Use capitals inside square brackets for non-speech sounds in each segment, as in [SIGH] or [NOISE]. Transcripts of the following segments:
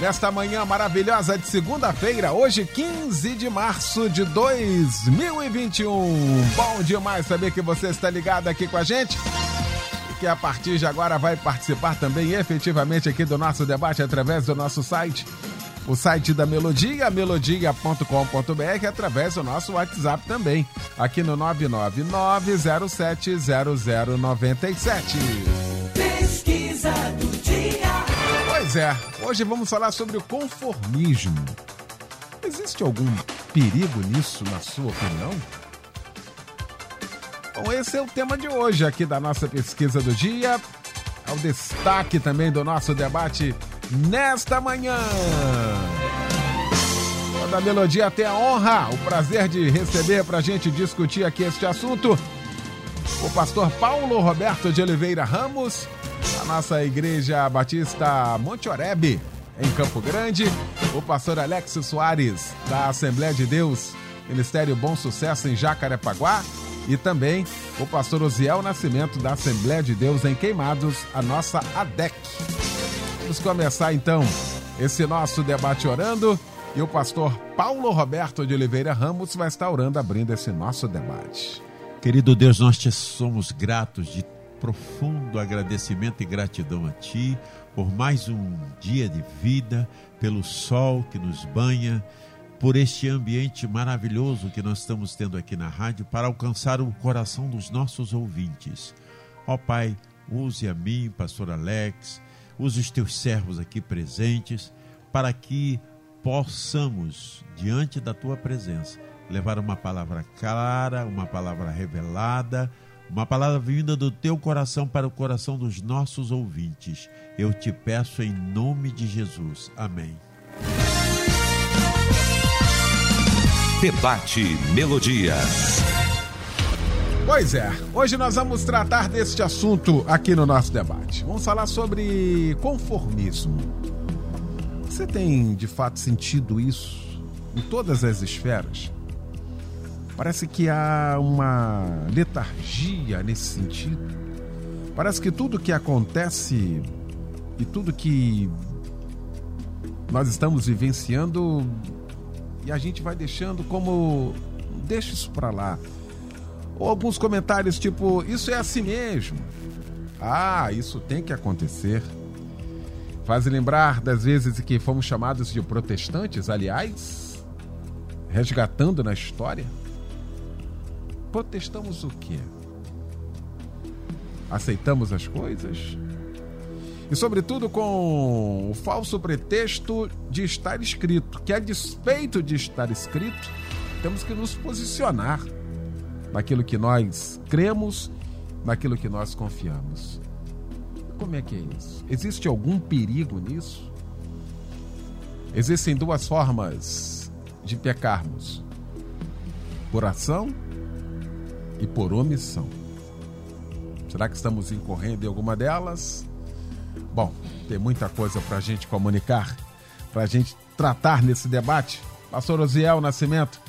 nesta manhã maravilhosa de segunda-feira, hoje, 15 de março de 2021. Bom demais saber que você está ligado aqui com a gente. E que a partir de agora vai participar também efetivamente aqui do nosso debate através do nosso site o site da Melodia, melodia.com.br, através do nosso WhatsApp também, aqui no 999070097. Pesquisa do. Pois é, hoje vamos falar sobre o conformismo. Existe algum perigo nisso, na sua opinião? Bom, esse é o tema de hoje aqui da nossa pesquisa do dia. É o destaque também do nosso debate nesta manhã. Da Melodia tem a honra, o prazer de receber para a gente discutir aqui este assunto o pastor Paulo Roberto de Oliveira Ramos, da nossa Igreja Batista Monte Oreb, em Campo Grande, o pastor Alex Soares, da Assembleia de Deus, Ministério Bom Sucesso em Jacarepaguá, e também o pastor Osiel Nascimento, da Assembleia de Deus em Queimados, a nossa ADEC. Vamos começar então esse nosso debate orando e o pastor Paulo Roberto de Oliveira Ramos vai estar orando abrindo esse nosso debate. Querido Deus, nós te somos gratos de profundo agradecimento e gratidão a Ti por mais um dia de vida, pelo sol que nos banha, por este ambiente maravilhoso que nós estamos tendo aqui na rádio para alcançar o coração dos nossos ouvintes. Ó Pai, use a mim, pastor Alex, use os teus servos aqui presentes, para que possamos, diante da tua presença, levar uma palavra clara, uma palavra revelada, uma palavra vinda do teu coração para o coração dos nossos ouvintes. Eu te peço em nome de Jesus. Amém. Debate Melodia. Pois é, hoje nós vamos tratar deste assunto aqui no nosso debate. Vamos falar sobre conformismo. Você tem de fato sentido isso em todas as esferas? Parece que há uma letargia nesse sentido. Parece que tudo que acontece e tudo que nós estamos vivenciando e a gente vai deixando como deixa isso para lá ou alguns comentários tipo: Isso é assim mesmo. Ah, isso tem que acontecer. Faz lembrar das vezes que fomos chamados de protestantes, aliás, resgatando na história. Protestamos o quê? Aceitamos as coisas? E, sobretudo, com o falso pretexto de estar escrito, que a despeito de estar escrito, temos que nos posicionar naquilo que nós cremos, naquilo que nós confiamos. Como é que é isso? Existe algum perigo nisso? Existem duas formas de pecarmos: por ação e por omissão. Será que estamos incorrendo em alguma delas? Bom, tem muita coisa para a gente comunicar, para a gente tratar nesse debate. Pastor Osiel Nascimento,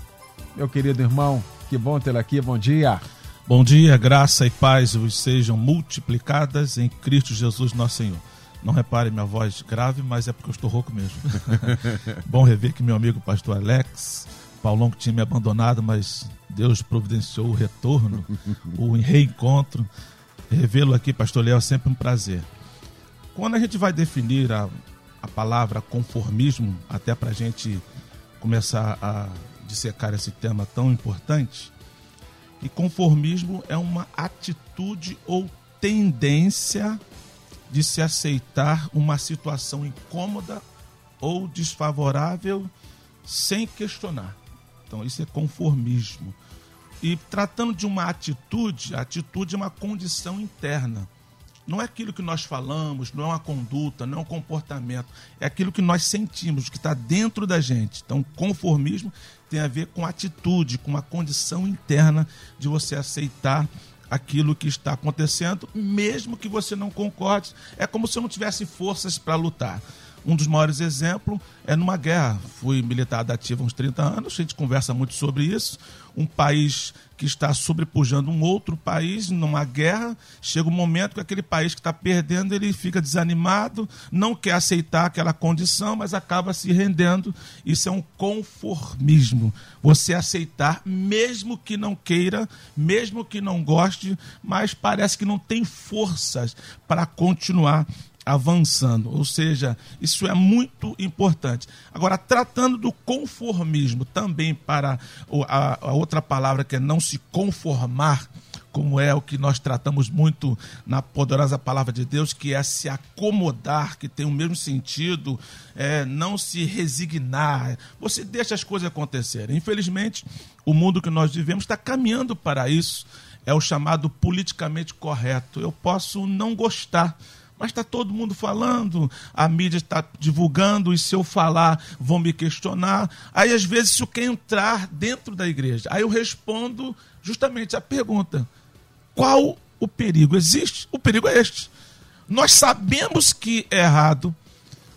meu querido irmão, que bom tê-la aqui, bom dia. Bom dia, graça e paz vos sejam multiplicadas em Cristo Jesus nosso Senhor. Não repare minha voz grave, mas é porque eu estou rouco mesmo. [LAUGHS] bom rever que meu amigo pastor Alex, Paulão que tinha me abandonado, mas Deus providenciou o retorno, o reencontro. Revê-lo aqui, pastor Léo, é sempre um prazer. Quando a gente vai definir a, a palavra conformismo, até para a gente começar a dissecar esse tema tão importante. E conformismo é uma atitude ou tendência de se aceitar uma situação incômoda ou desfavorável sem questionar. Então, isso é conformismo. E tratando de uma atitude, a atitude é uma condição interna. não é aquilo que nós falamos, não é uma conduta, não é um comportamento, é aquilo que nós sentimos, que está dentro da gente. Então, conformismo tem a ver com atitude, com uma condição interna de você aceitar aquilo que está acontecendo, mesmo que você não concorde. É como se não tivesse forças para lutar. Um dos maiores exemplos é numa guerra. Fui militar da ativa há uns 30 anos, a gente conversa muito sobre isso. Um país que está sobrepujando um outro país numa guerra, chega um momento que aquele país que está perdendo, ele fica desanimado, não quer aceitar aquela condição, mas acaba se rendendo. Isso é um conformismo. Você aceitar, mesmo que não queira, mesmo que não goste, mas parece que não tem forças para continuar avançando. Ou seja, isso é muito importante. Agora, tratando do conformismo também para a, outra palavra que é não se conformar, como é o que nós tratamos muito na poderosa palavra de Deus, que é se acomodar, que tem o mesmo sentido, é não se resignar. Você deixa as coisas acontecerem. Infelizmente, o mundo que nós vivemos está caminhando para isso. É o chamado politicamente correto. Eu posso não gostar mas está todo mundo falando, a mídia está divulgando, e se eu falar, vão me questionar. Aí, às vezes, isso quer entrar dentro da igreja. Aí eu respondo justamente a pergunta: qual o perigo? Existe? O perigo é este. Nós sabemos que é errado,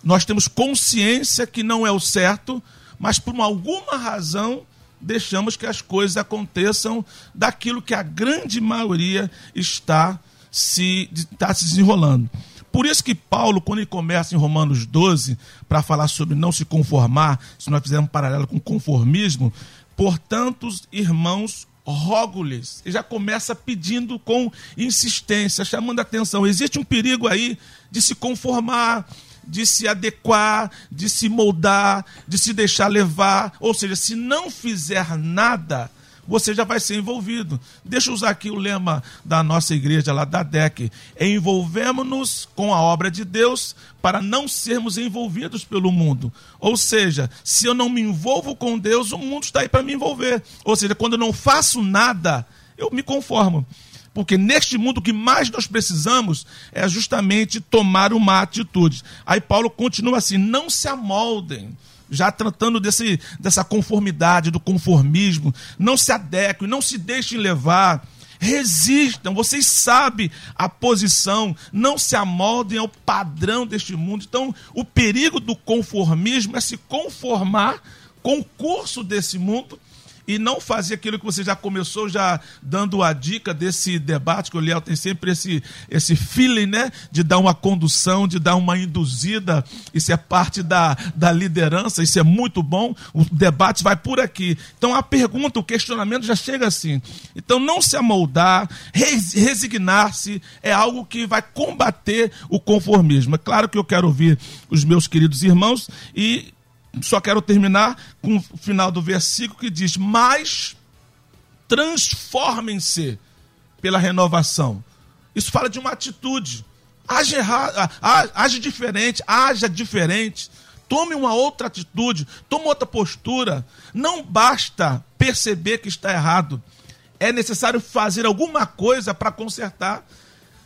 nós temos consciência que não é o certo, mas por alguma razão deixamos que as coisas aconteçam daquilo que a grande maioria está se, está se desenrolando. Por isso que Paulo, quando ele começa em Romanos 12, para falar sobre não se conformar, se nós fizermos um paralelo com conformismo, portanto, irmãos, rogo-lhes. Já começa pedindo com insistência, chamando a atenção. Existe um perigo aí de se conformar, de se adequar, de se moldar, de se deixar levar. Ou seja, se não fizer nada, você já vai ser envolvido. Deixa eu usar aqui o lema da nossa igreja lá da DEC. Envolvemos-nos com a obra de Deus para não sermos envolvidos pelo mundo. Ou seja, se eu não me envolvo com Deus, o mundo está aí para me envolver. Ou seja, quando eu não faço nada, eu me conformo. Porque neste mundo o que mais nós precisamos é justamente tomar uma atitude. Aí Paulo continua assim: não se amoldem já tratando desse, dessa conformidade, do conformismo. Não se adequem, não se deixem levar. Resistam, vocês sabem a posição, não se amoldem ao padrão deste mundo. Então, o perigo do conformismo é se conformar com o curso desse mundo e não fazer aquilo que você já começou, já dando a dica desse debate, que o Liel tem sempre esse, esse feeling, né? De dar uma condução, de dar uma induzida. Isso é parte da, da liderança, isso é muito bom. O debate vai por aqui. Então a pergunta, o questionamento já chega assim. Então não se amoldar, resignar-se é algo que vai combater o conformismo. É claro que eu quero ouvir os meus queridos irmãos e só quero terminar com o final do versículo que diz: Mas transformem-se pela renovação. Isso fala de uma atitude. Age, errado, age diferente, haja diferente. Tome uma outra atitude, tome outra postura. Não basta perceber que está errado. É necessário fazer alguma coisa para consertar.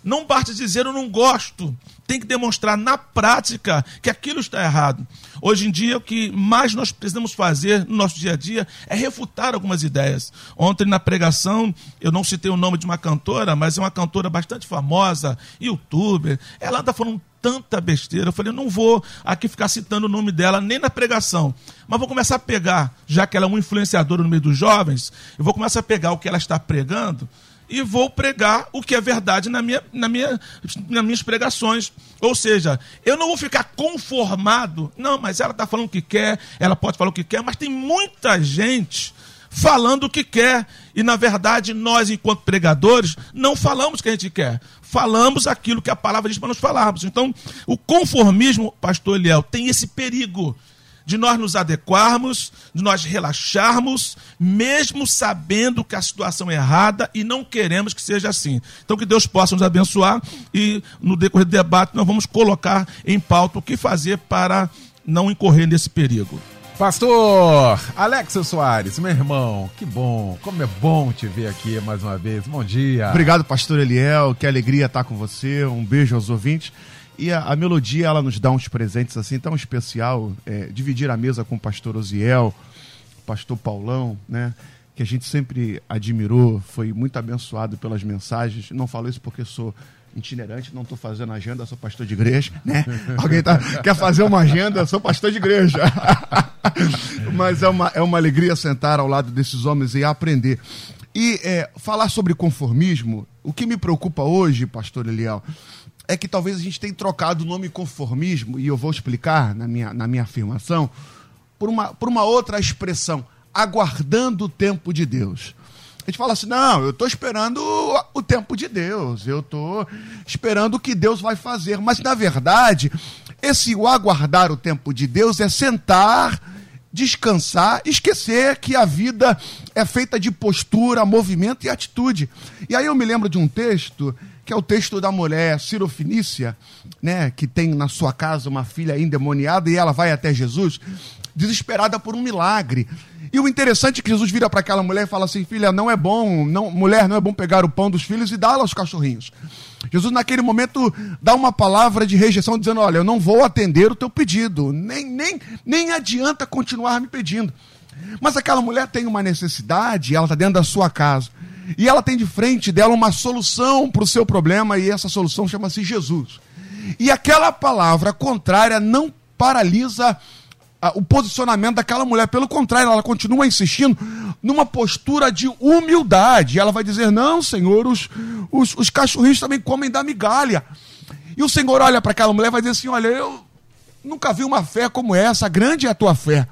Não basta dizer eu não gosto. Tem que demonstrar na prática que aquilo está errado. Hoje em dia, o que mais nós precisamos fazer no nosso dia a dia é refutar algumas ideias. Ontem, na pregação, eu não citei o nome de uma cantora, mas é uma cantora bastante famosa, youtuber. Ela anda falando tanta besteira. Eu falei, eu não vou aqui ficar citando o nome dela nem na pregação, mas vou começar a pegar, já que ela é uma influenciadora no meio dos jovens, eu vou começar a pegar o que ela está pregando e vou pregar o que é verdade na minha, na minha, nas minhas pregações. Ou seja, eu não vou ficar conformado. Não, mas ela está falando o que quer, ela pode falar o que quer, mas tem muita gente falando o que quer. E na verdade, nós, enquanto pregadores, não falamos o que a gente quer. Falamos aquilo que a palavra diz para nós falarmos. Então, o conformismo, pastor Eliel, tem esse perigo de nós nos adequarmos, de nós relaxarmos, mesmo sabendo que a situação é errada e não queremos que seja assim. Então, que Deus possa nos abençoar e no decorrer do debate nós vamos colocar em pauta o que fazer para não incorrer nesse perigo. Pastor Alex Soares, meu irmão, que bom, como é bom te ver aqui mais uma vez. Bom dia. Obrigado, pastor Eliel, que alegria estar com você. Um beijo aos ouvintes. E a, a melodia, ela nos dá uns presentes assim tão especial. É, dividir a mesa com o pastor Osiel, o pastor Paulão, né? Que a gente sempre admirou, foi muito abençoado pelas mensagens. Não falo isso porque sou itinerante, não estou fazendo agenda, sou pastor de igreja, né? [LAUGHS] Alguém tá, quer fazer uma agenda, sou pastor de igreja. [LAUGHS] Mas é uma, é uma alegria sentar ao lado desses homens e aprender. E é, falar sobre conformismo, o que me preocupa hoje, pastor Eliel, é que talvez a gente tenha trocado o nome conformismo, e eu vou explicar na minha, na minha afirmação, por uma, por uma outra expressão, aguardando o tempo de Deus. A gente fala assim: não, eu estou esperando o tempo de Deus, eu estou esperando o que Deus vai fazer. Mas, na verdade, esse o aguardar o tempo de Deus é sentar, descansar, esquecer que a vida é feita de postura, movimento e atitude. E aí eu me lembro de um texto que é o texto da mulher Cirofinícia, né, que tem na sua casa uma filha endemoniada e ela vai até Jesus, desesperada por um milagre. E o interessante é que Jesus vira para aquela mulher e fala assim: Filha, não é bom, não, mulher, não é bom pegar o pão dos filhos e dá-la aos cachorrinhos. Jesus, naquele momento, dá uma palavra de rejeição, dizendo: Olha, eu não vou atender o teu pedido, nem, nem, nem adianta continuar me pedindo. Mas aquela mulher tem uma necessidade, ela está dentro da sua casa. E ela tem de frente dela uma solução para o seu problema, e essa solução chama-se Jesus. E aquela palavra contrária não paralisa o posicionamento daquela mulher. Pelo contrário, ela continua insistindo numa postura de humildade. Ela vai dizer: Não, Senhor, os, os, os cachorrinhos também comem da migalha. E o Senhor olha para aquela mulher e vai dizer assim: Olha, eu nunca vi uma fé como essa, grande é a tua fé.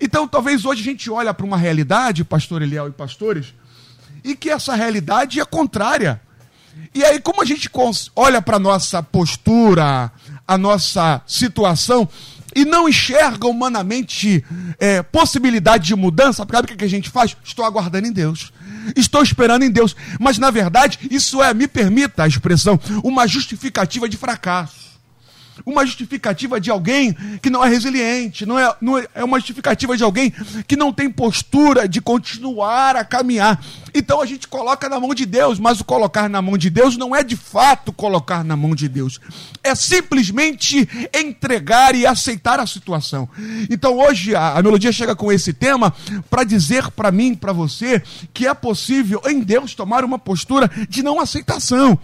Então, talvez hoje a gente olha para uma realidade, pastor Eliel e pastores, e que essa realidade é contrária. E aí, como a gente olha para a nossa postura, a nossa situação, e não enxerga humanamente é, possibilidade de mudança, sabe o que a gente faz? Estou aguardando em Deus. Estou esperando em Deus. Mas, na verdade, isso é, me permita a expressão, uma justificativa de fracasso uma justificativa de alguém que não é resiliente, não é, não é, é uma justificativa de alguém que não tem postura de continuar a caminhar. Então a gente coloca na mão de Deus, mas o colocar na mão de Deus não é de fato colocar na mão de Deus, é simplesmente entregar e aceitar a situação. Então hoje a, a melodia chega com esse tema para dizer para mim, para você, que é possível em Deus tomar uma postura de não aceitação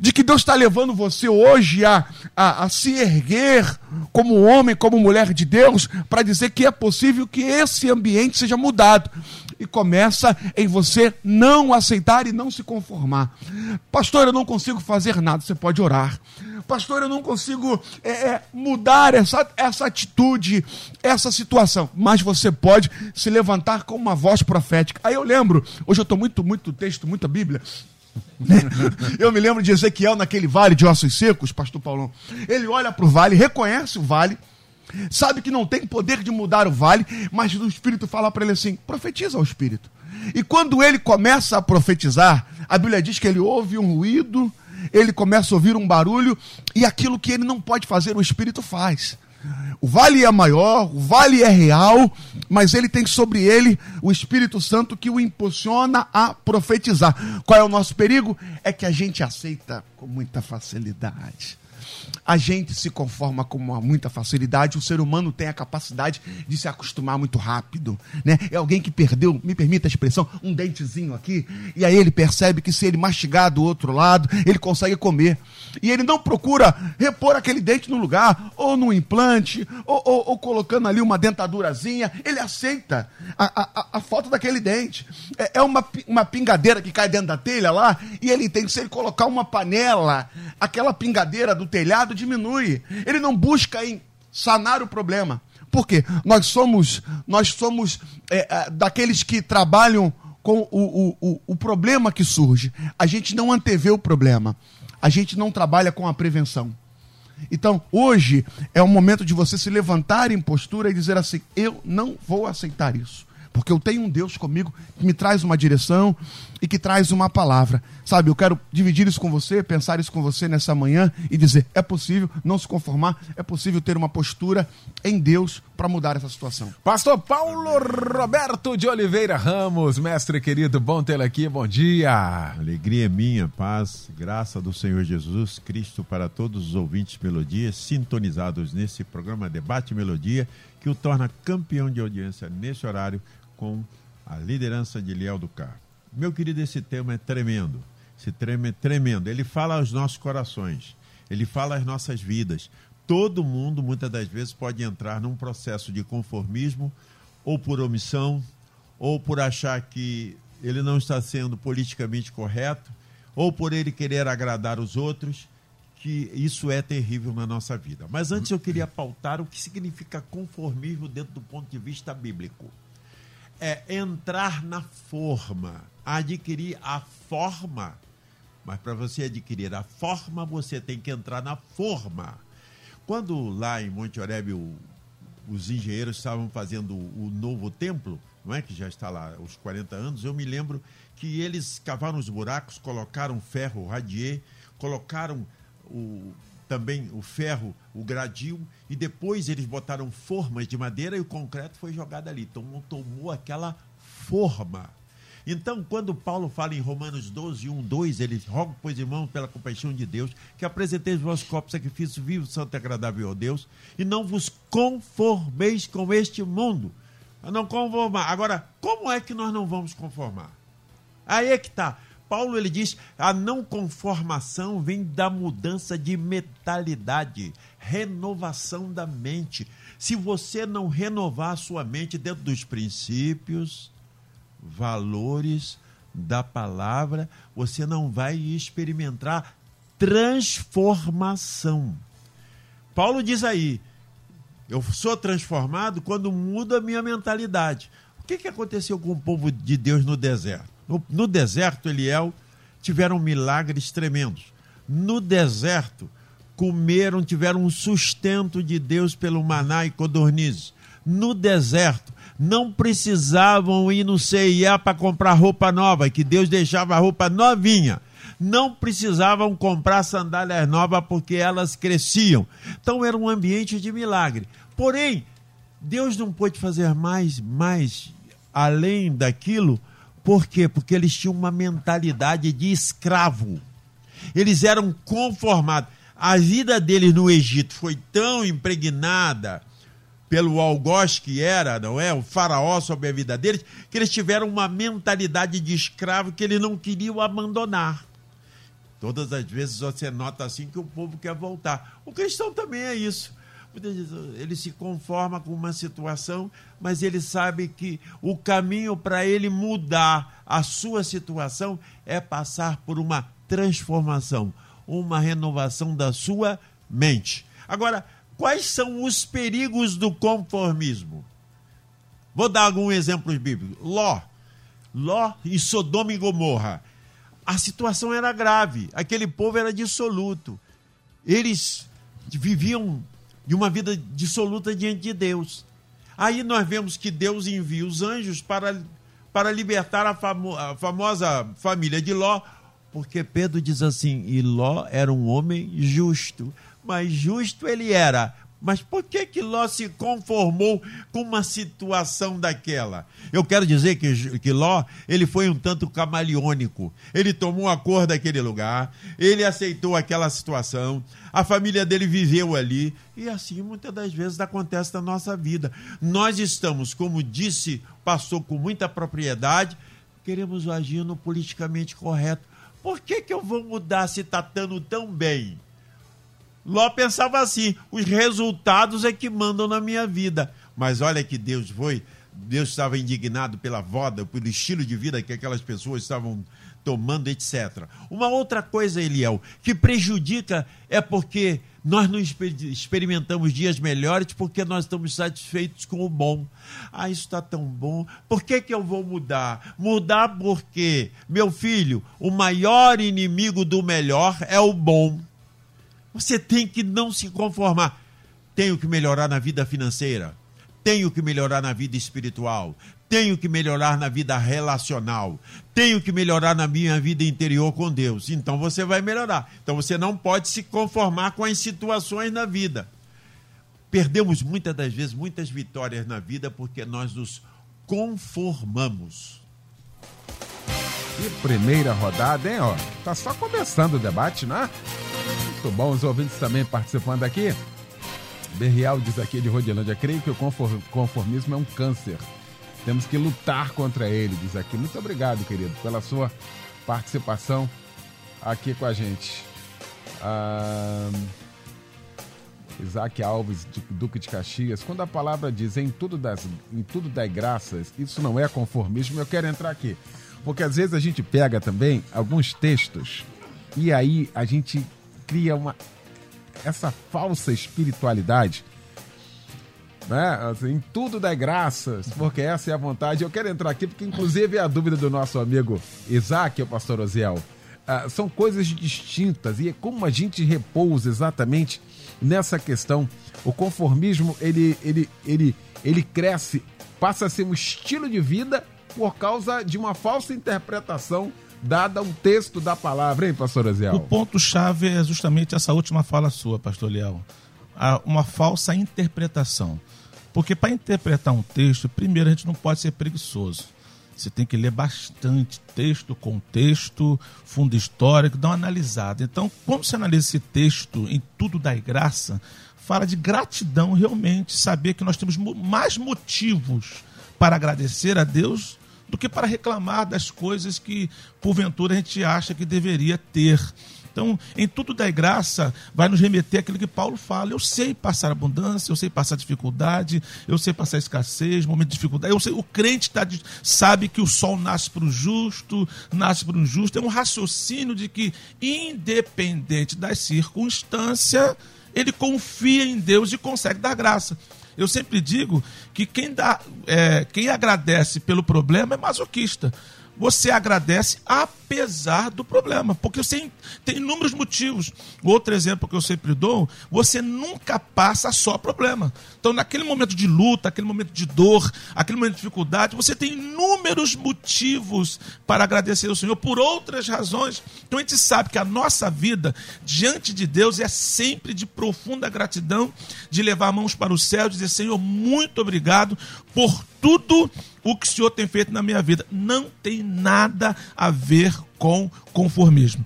de que Deus está levando você hoje a, a, a, se erguer como homem, como mulher de Deus, para dizer que é possível que esse ambiente seja mudado. E começa em você não aceitar e não se conformar. Pastor, eu não consigo fazer nada. Você pode orar. Pastor, eu não consigo é, é, mudar essa, essa atitude, essa situação. Mas você pode se levantar com uma voz profética. Aí eu lembro, hoje eu estou muito, muito texto, muita Bíblia. Eu me lembro de Ezequiel naquele vale de ossos secos, pastor Paulão. Ele olha para o vale, reconhece o vale, sabe que não tem poder de mudar o vale, mas o Espírito fala para ele assim: profetiza ao Espírito. E quando ele começa a profetizar, a Bíblia diz que ele ouve um ruído, ele começa a ouvir um barulho, e aquilo que ele não pode fazer, o Espírito faz. O vale é maior, o vale é real, mas ele tem sobre ele o Espírito Santo que o impulsiona a profetizar. Qual é o nosso perigo? É que a gente aceita com muita facilidade a gente se conforma com muita facilidade, o ser humano tem a capacidade de se acostumar muito rápido. Né? É alguém que perdeu, me permita a expressão, um dentezinho aqui, e aí ele percebe que se ele mastigar do outro lado, ele consegue comer. E ele não procura repor aquele dente no lugar, ou no implante, ou, ou, ou colocando ali uma dentadurazinha, ele aceita a, a, a falta daquele dente. É, é uma, uma pingadeira que cai dentro da telha lá, e ele entende que se ele colocar uma panela, aquela pingadeira do telhado, diminui. Ele não busca em sanar o problema. Por quê? Nós somos, nós somos é, é, daqueles que trabalham com o, o, o, o problema que surge. A gente não antevê o problema. A gente não trabalha com a prevenção. Então, hoje é o momento de você se levantar em postura e dizer assim: eu não vou aceitar isso. Porque eu tenho um Deus comigo que me traz uma direção e que traz uma palavra. Sabe, eu quero dividir isso com você, pensar isso com você nessa manhã e dizer: é possível não se conformar, é possível ter uma postura em Deus para mudar essa situação. Pastor Paulo Roberto de Oliveira Ramos, mestre querido, bom tê-lo aqui, bom dia. Alegria é minha, paz, graça do Senhor Jesus Cristo para todos os ouvintes Melodia, sintonizados nesse programa Debate Melodia, que o torna campeão de audiência nesse horário com a liderança de Liel do Carmo. Meu querido, esse tema é tremendo. Esse tema é tremendo. Ele fala aos nossos corações, ele fala às nossas vidas. Todo mundo, muitas das vezes, pode entrar num processo de conformismo, ou por omissão, ou por achar que ele não está sendo politicamente correto, ou por ele querer agradar os outros, que isso é terrível na nossa vida. Mas antes eu queria pautar o que significa conformismo dentro do ponto de vista bíblico. É entrar na forma, adquirir a forma. Mas para você adquirir a forma, você tem que entrar na forma. Quando lá em Monte Oreb os engenheiros estavam fazendo o, o novo templo, não é que já está lá os 40 anos, eu me lembro que eles cavaram os buracos, colocaram ferro radier, colocaram o, também o ferro, o gradil, e depois eles botaram formas de madeira e o concreto foi jogado ali. Tomou, tomou aquela forma. Então, quando Paulo fala em Romanos 12, 1, 2, ele roga, pois irmãos, pela compaixão de Deus, que apresenteis os vossos corpos sacrifício vivo, santo e agradável a Deus, e não vos conformeis com este mundo. Não conformar. Agora, como é que nós não vamos conformar? Aí é que está. Paulo ele diz: a não conformação vem da mudança de mentalidade, renovação da mente. Se você não renovar a sua mente dentro dos princípios, valores da palavra, você não vai experimentar transformação. Paulo diz aí: eu sou transformado quando muda a minha mentalidade. O que, que aconteceu com o povo de Deus no deserto? No, no deserto, Eliel, tiveram milagres tremendos. No deserto, comeram, tiveram um sustento de Deus pelo maná e codornizes. No deserto, não precisavam ir no CIA para comprar roupa nova, que Deus deixava a roupa novinha. Não precisavam comprar sandálias novas porque elas cresciam. Então era um ambiente de milagre. Porém, Deus não pôde fazer mais, mais além daquilo. Por quê? Porque eles tinham uma mentalidade de escravo. Eles eram conformados. A vida deles no Egito foi tão impregnada pelo algoz que era, não é? O faraó sobre a vida deles, que eles tiveram uma mentalidade de escravo que eles não queriam abandonar. Todas as vezes você nota assim que o povo quer voltar. O cristão também é isso. Ele se conforma com uma situação, mas ele sabe que o caminho para ele mudar a sua situação é passar por uma transformação, uma renovação da sua mente. Agora, Quais são os perigos do conformismo? Vou dar alguns exemplos bíblicos. Ló, Ló e Sodoma e Gomorra. A situação era grave, aquele povo era dissoluto. Eles viviam de uma vida dissoluta diante de Deus. Aí nós vemos que Deus envia os anjos para, para libertar a, famo, a famosa família de Ló, porque Pedro diz assim: e Ló era um homem justo mas justo ele era. Mas por que que Ló se conformou com uma situação daquela? Eu quero dizer que, que Ló, ele foi um tanto camaleônico. Ele tomou a cor daquele lugar, ele aceitou aquela situação, a família dele viveu ali, e assim muitas das vezes acontece na nossa vida. Nós estamos, como disse, passou com muita propriedade, queremos agir no politicamente correto. Por que que eu vou mudar se está tão bem? Ló pensava assim: os resultados é que mandam na minha vida. Mas olha que Deus foi. Deus estava indignado pela voda, pelo estilo de vida que aquelas pessoas estavam tomando, etc. Uma outra coisa, Eliel, que prejudica é porque nós não experimentamos dias melhores porque nós estamos satisfeitos com o bom. Ah, isso está tão bom. Por que, que eu vou mudar? Mudar porque, meu filho, o maior inimigo do melhor é o bom. Você tem que não se conformar. Tenho que melhorar na vida financeira. tenho que melhorar na vida espiritual, tenho que melhorar na vida relacional, tenho que melhorar na minha vida interior com Deus. Então você vai melhorar. Então você não pode se conformar com as situações na vida. Perdemos muitas das vezes muitas vitórias na vida porque nós nos conformamos. Que primeira rodada, hein, ó. Tá só começando o debate, né? Muito bom, os ouvintes também participando aqui. Berrial diz aqui de Rodilândia, creio que o conform- conformismo é um câncer. Temos que lutar contra ele, diz aqui. Muito obrigado, querido, pela sua participação aqui com a gente. Ah, Isaac Alves, Duque de Caxias. Quando a palavra diz em tudo, das, em tudo dai graças, isso não é conformismo. Eu quero entrar aqui. Porque às vezes a gente pega também alguns textos e aí a gente cria uma essa falsa espiritualidade. Né? Assim, tudo dai graças, porque essa é a vontade. Eu quero entrar aqui porque, inclusive, é a dúvida do nosso amigo Isaac, o pastor Oziel. Ah, são coisas distintas e é como a gente repousa exatamente nessa questão. O conformismo ele, ele, ele, ele cresce, passa a ser um estilo de vida por causa de uma falsa interpretação dada um texto da palavra, hein, pastor Oziel? O ponto-chave é justamente essa última fala sua, pastor Leal. Uma falsa interpretação. Porque para interpretar um texto, primeiro a gente não pode ser preguiçoso. Você tem que ler bastante texto, contexto, fundo histórico, dar uma analisada. Então, quando você analisa esse texto em Tudo da Graça, fala de gratidão realmente, saber que nós temos mo- mais motivos para agradecer a Deus do que para reclamar das coisas que, porventura, a gente acha que deveria ter. Então, em tudo da graça, vai nos remeter àquilo que Paulo fala. Eu sei passar abundância, eu sei passar dificuldade, eu sei passar escassez, momento de dificuldade. Eu sei, o crente tá, sabe que o sol nasce para o justo, nasce para o injusto. É um raciocínio de que, independente das circunstâncias, ele confia em Deus e consegue dar graça. Eu sempre digo que quem, dá, é, quem agradece pelo problema é masoquista. Você agradece apesar do problema, porque você tem inúmeros motivos. Outro exemplo que eu sempre dou: você nunca passa só problema. Então, naquele momento de luta, aquele momento de dor, aquele momento de dificuldade, você tem inúmeros motivos para agradecer ao Senhor por outras razões. Então, a gente sabe que a nossa vida diante de Deus é sempre de profunda gratidão, de levar mãos para o céu, dizer: Senhor, muito obrigado por tudo o que o Senhor tem feito na minha vida. Não tem nada a ver com conformismo.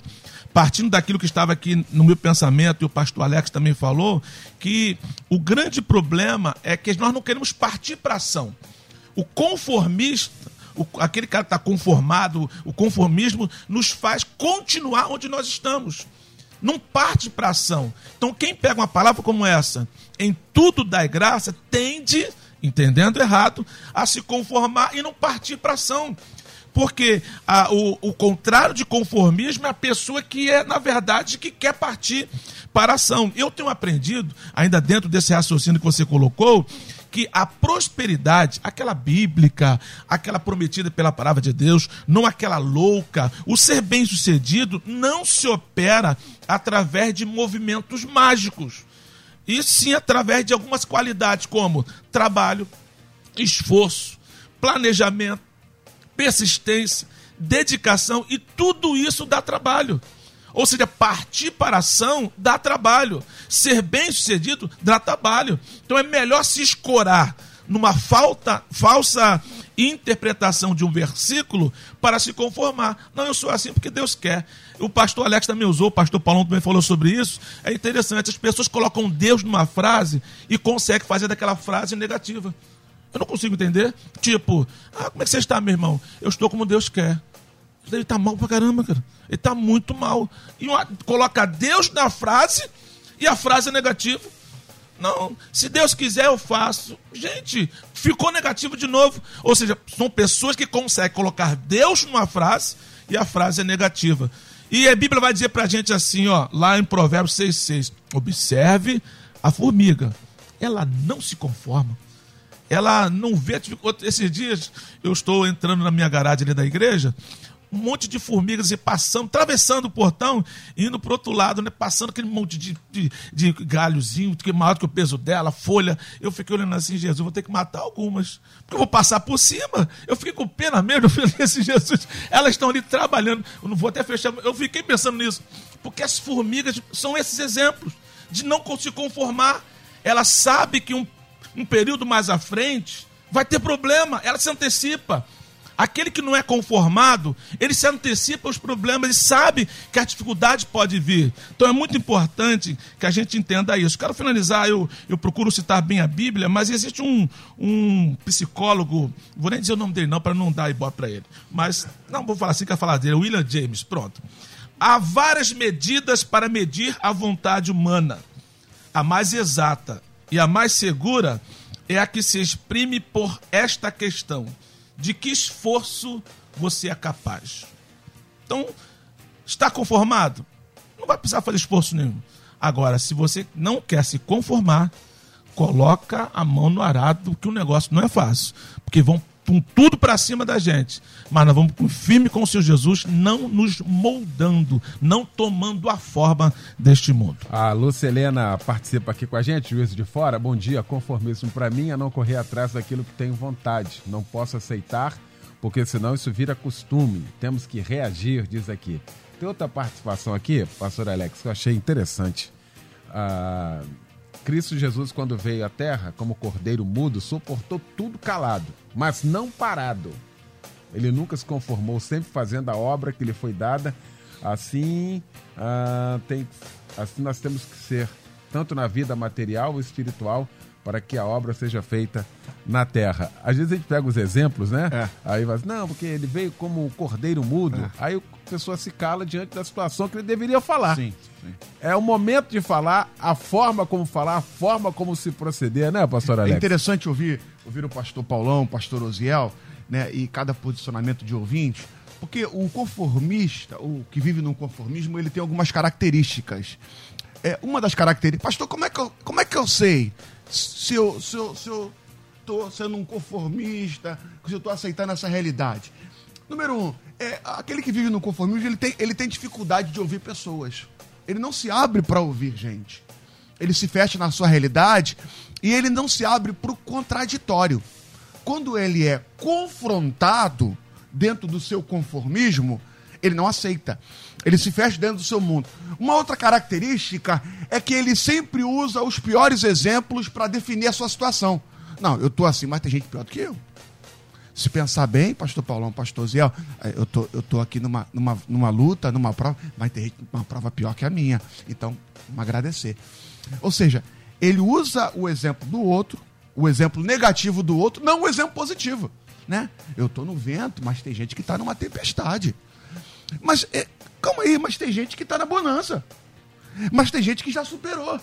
Partindo daquilo que estava aqui no meu pensamento, e o pastor Alex também falou, que o grande problema é que nós não queremos partir para ação. O conformista, o- aquele cara que está conformado, o conformismo, nos faz continuar onde nós estamos. Não parte para ação. Então, quem pega uma palavra como essa, em tudo dai graça, tende, entendendo errado, a se conformar e não partir para ação. Porque a- o, o contrário de conformismo é a pessoa que é, na verdade, que quer partir para ação. Eu tenho aprendido, ainda dentro desse raciocínio que você colocou, que a prosperidade, aquela bíblica, aquela prometida pela palavra de Deus, não aquela louca, o ser bem-sucedido não se opera através de movimentos mágicos. E sim através de algumas qualidades como trabalho, esforço, planejamento, persistência, dedicação e tudo isso dá trabalho. Ou seja, partir para a ação dá trabalho. Ser bem sucedido dá trabalho. Então é melhor se escorar numa falta, falsa interpretação de um versículo para se conformar. Não, eu sou assim porque Deus quer. O pastor Alex também usou, o pastor Paulão também falou sobre isso. É interessante, as pessoas colocam Deus numa frase e conseguem fazer daquela frase negativa. Eu não consigo entender. Tipo, ah, como é que você está, meu irmão? Eu estou como Deus quer. Ele tá mal pra caramba, cara. Ele tá muito mal. E uma, coloca Deus na frase e a frase é negativa. Não, se Deus quiser, eu faço. Gente, ficou negativo de novo. Ou seja, são pessoas que conseguem colocar Deus numa frase e a frase é negativa. E a Bíblia vai dizer pra gente assim, ó, lá em Provérbios 6,6: observe a formiga. Ela não se conforma ela não vê. Esses dias eu estou entrando na minha garagem ali da igreja, um monte de formigas e passando, atravessando o portão, indo pro outro lado, né? Passando aquele monte de, de, de galhozinho, que maior que o peso dela, folha. Eu fiquei olhando assim, Jesus, vou ter que matar algumas. Porque eu vou passar por cima. Eu fiquei com pena mesmo, [LAUGHS] eu falei assim, Jesus, elas estão ali trabalhando. Eu não vou até fechar. Eu fiquei pensando nisso. Porque as formigas são esses exemplos de não se conformar. Ela sabe que um, um período mais à frente vai ter problema. Ela se antecipa. Aquele que não é conformado, ele se antecipa aos problemas e sabe que a dificuldade pode vir. Então é muito importante que a gente entenda isso. Quero finalizar, eu, eu procuro citar bem a Bíblia, mas existe um, um psicólogo, vou nem dizer o nome dele não, para não dar ibope para ele, mas não vou falar assim, quero falar dele, William James, pronto. Há várias medidas para medir a vontade humana. A mais exata e a mais segura é a que se exprime por esta questão de que esforço você é capaz. Então, está conformado? Não vai precisar fazer esforço nenhum. Agora, se você não quer se conformar, coloca a mão no arado, que o negócio não é fácil. Porque vão com tudo para cima da gente. Mas nós vamos firme com o Senhor Jesus, não nos moldando, não tomando a forma deste mundo. A Lúcia Helena participa aqui com a gente, juízo de fora. Bom dia, conformismo para mim é não correr atrás daquilo que tenho vontade. Não posso aceitar, porque senão isso vira costume. Temos que reagir, diz aqui. Tem outra participação aqui, pastor Alex, que eu achei interessante. Ah, Cristo Jesus, quando veio à terra, como cordeiro mudo, suportou tudo calado, mas não parado. Ele nunca se conformou, sempre fazendo a obra que lhe foi dada. Assim, ah, tem, assim nós temos que ser, tanto na vida material ou espiritual, para que a obra seja feita na terra. Às vezes a gente pega os exemplos, né? É. Aí vai assim, não, porque ele veio como um cordeiro mudo. É. Aí a pessoa se cala diante da situação que ele deveria falar. Sim, sim. É o momento de falar, a forma como falar, a forma como se proceder, né, pastor Alex? É interessante ouvir, ouvir o pastor Paulão, o pastor Osiel, né, e cada posicionamento de ouvinte, porque o conformista, o que vive no conformismo, ele tem algumas características. É, uma das características, pastor, como é que eu, como é que eu sei se eu, se eu, se eu tô sendo um conformista, se eu tô aceitando essa realidade? Número um, é, aquele que vive no conformismo, ele tem, ele tem dificuldade de ouvir pessoas. Ele não se abre para ouvir gente. Ele se fecha na sua realidade e ele não se abre para o contraditório. Quando ele é confrontado dentro do seu conformismo, ele não aceita. Ele se fecha dentro do seu mundo. Uma outra característica é que ele sempre usa os piores exemplos para definir a sua situação. Não, eu tô assim, mas tem gente pior do que eu. Se pensar bem, pastor Paulão, pastor Ziel, eh, eu tô, eu tô aqui numa, numa, numa luta, numa prova, mas tem uma prova pior que a minha. Então, vamos agradecer. Ou seja, ele usa o exemplo do outro, o exemplo negativo do outro, não o exemplo positivo. Né? Eu tô no vento, mas tem gente que está numa tempestade. Mas, é, calma aí, mas tem gente que está na bonança. Mas tem gente que já superou.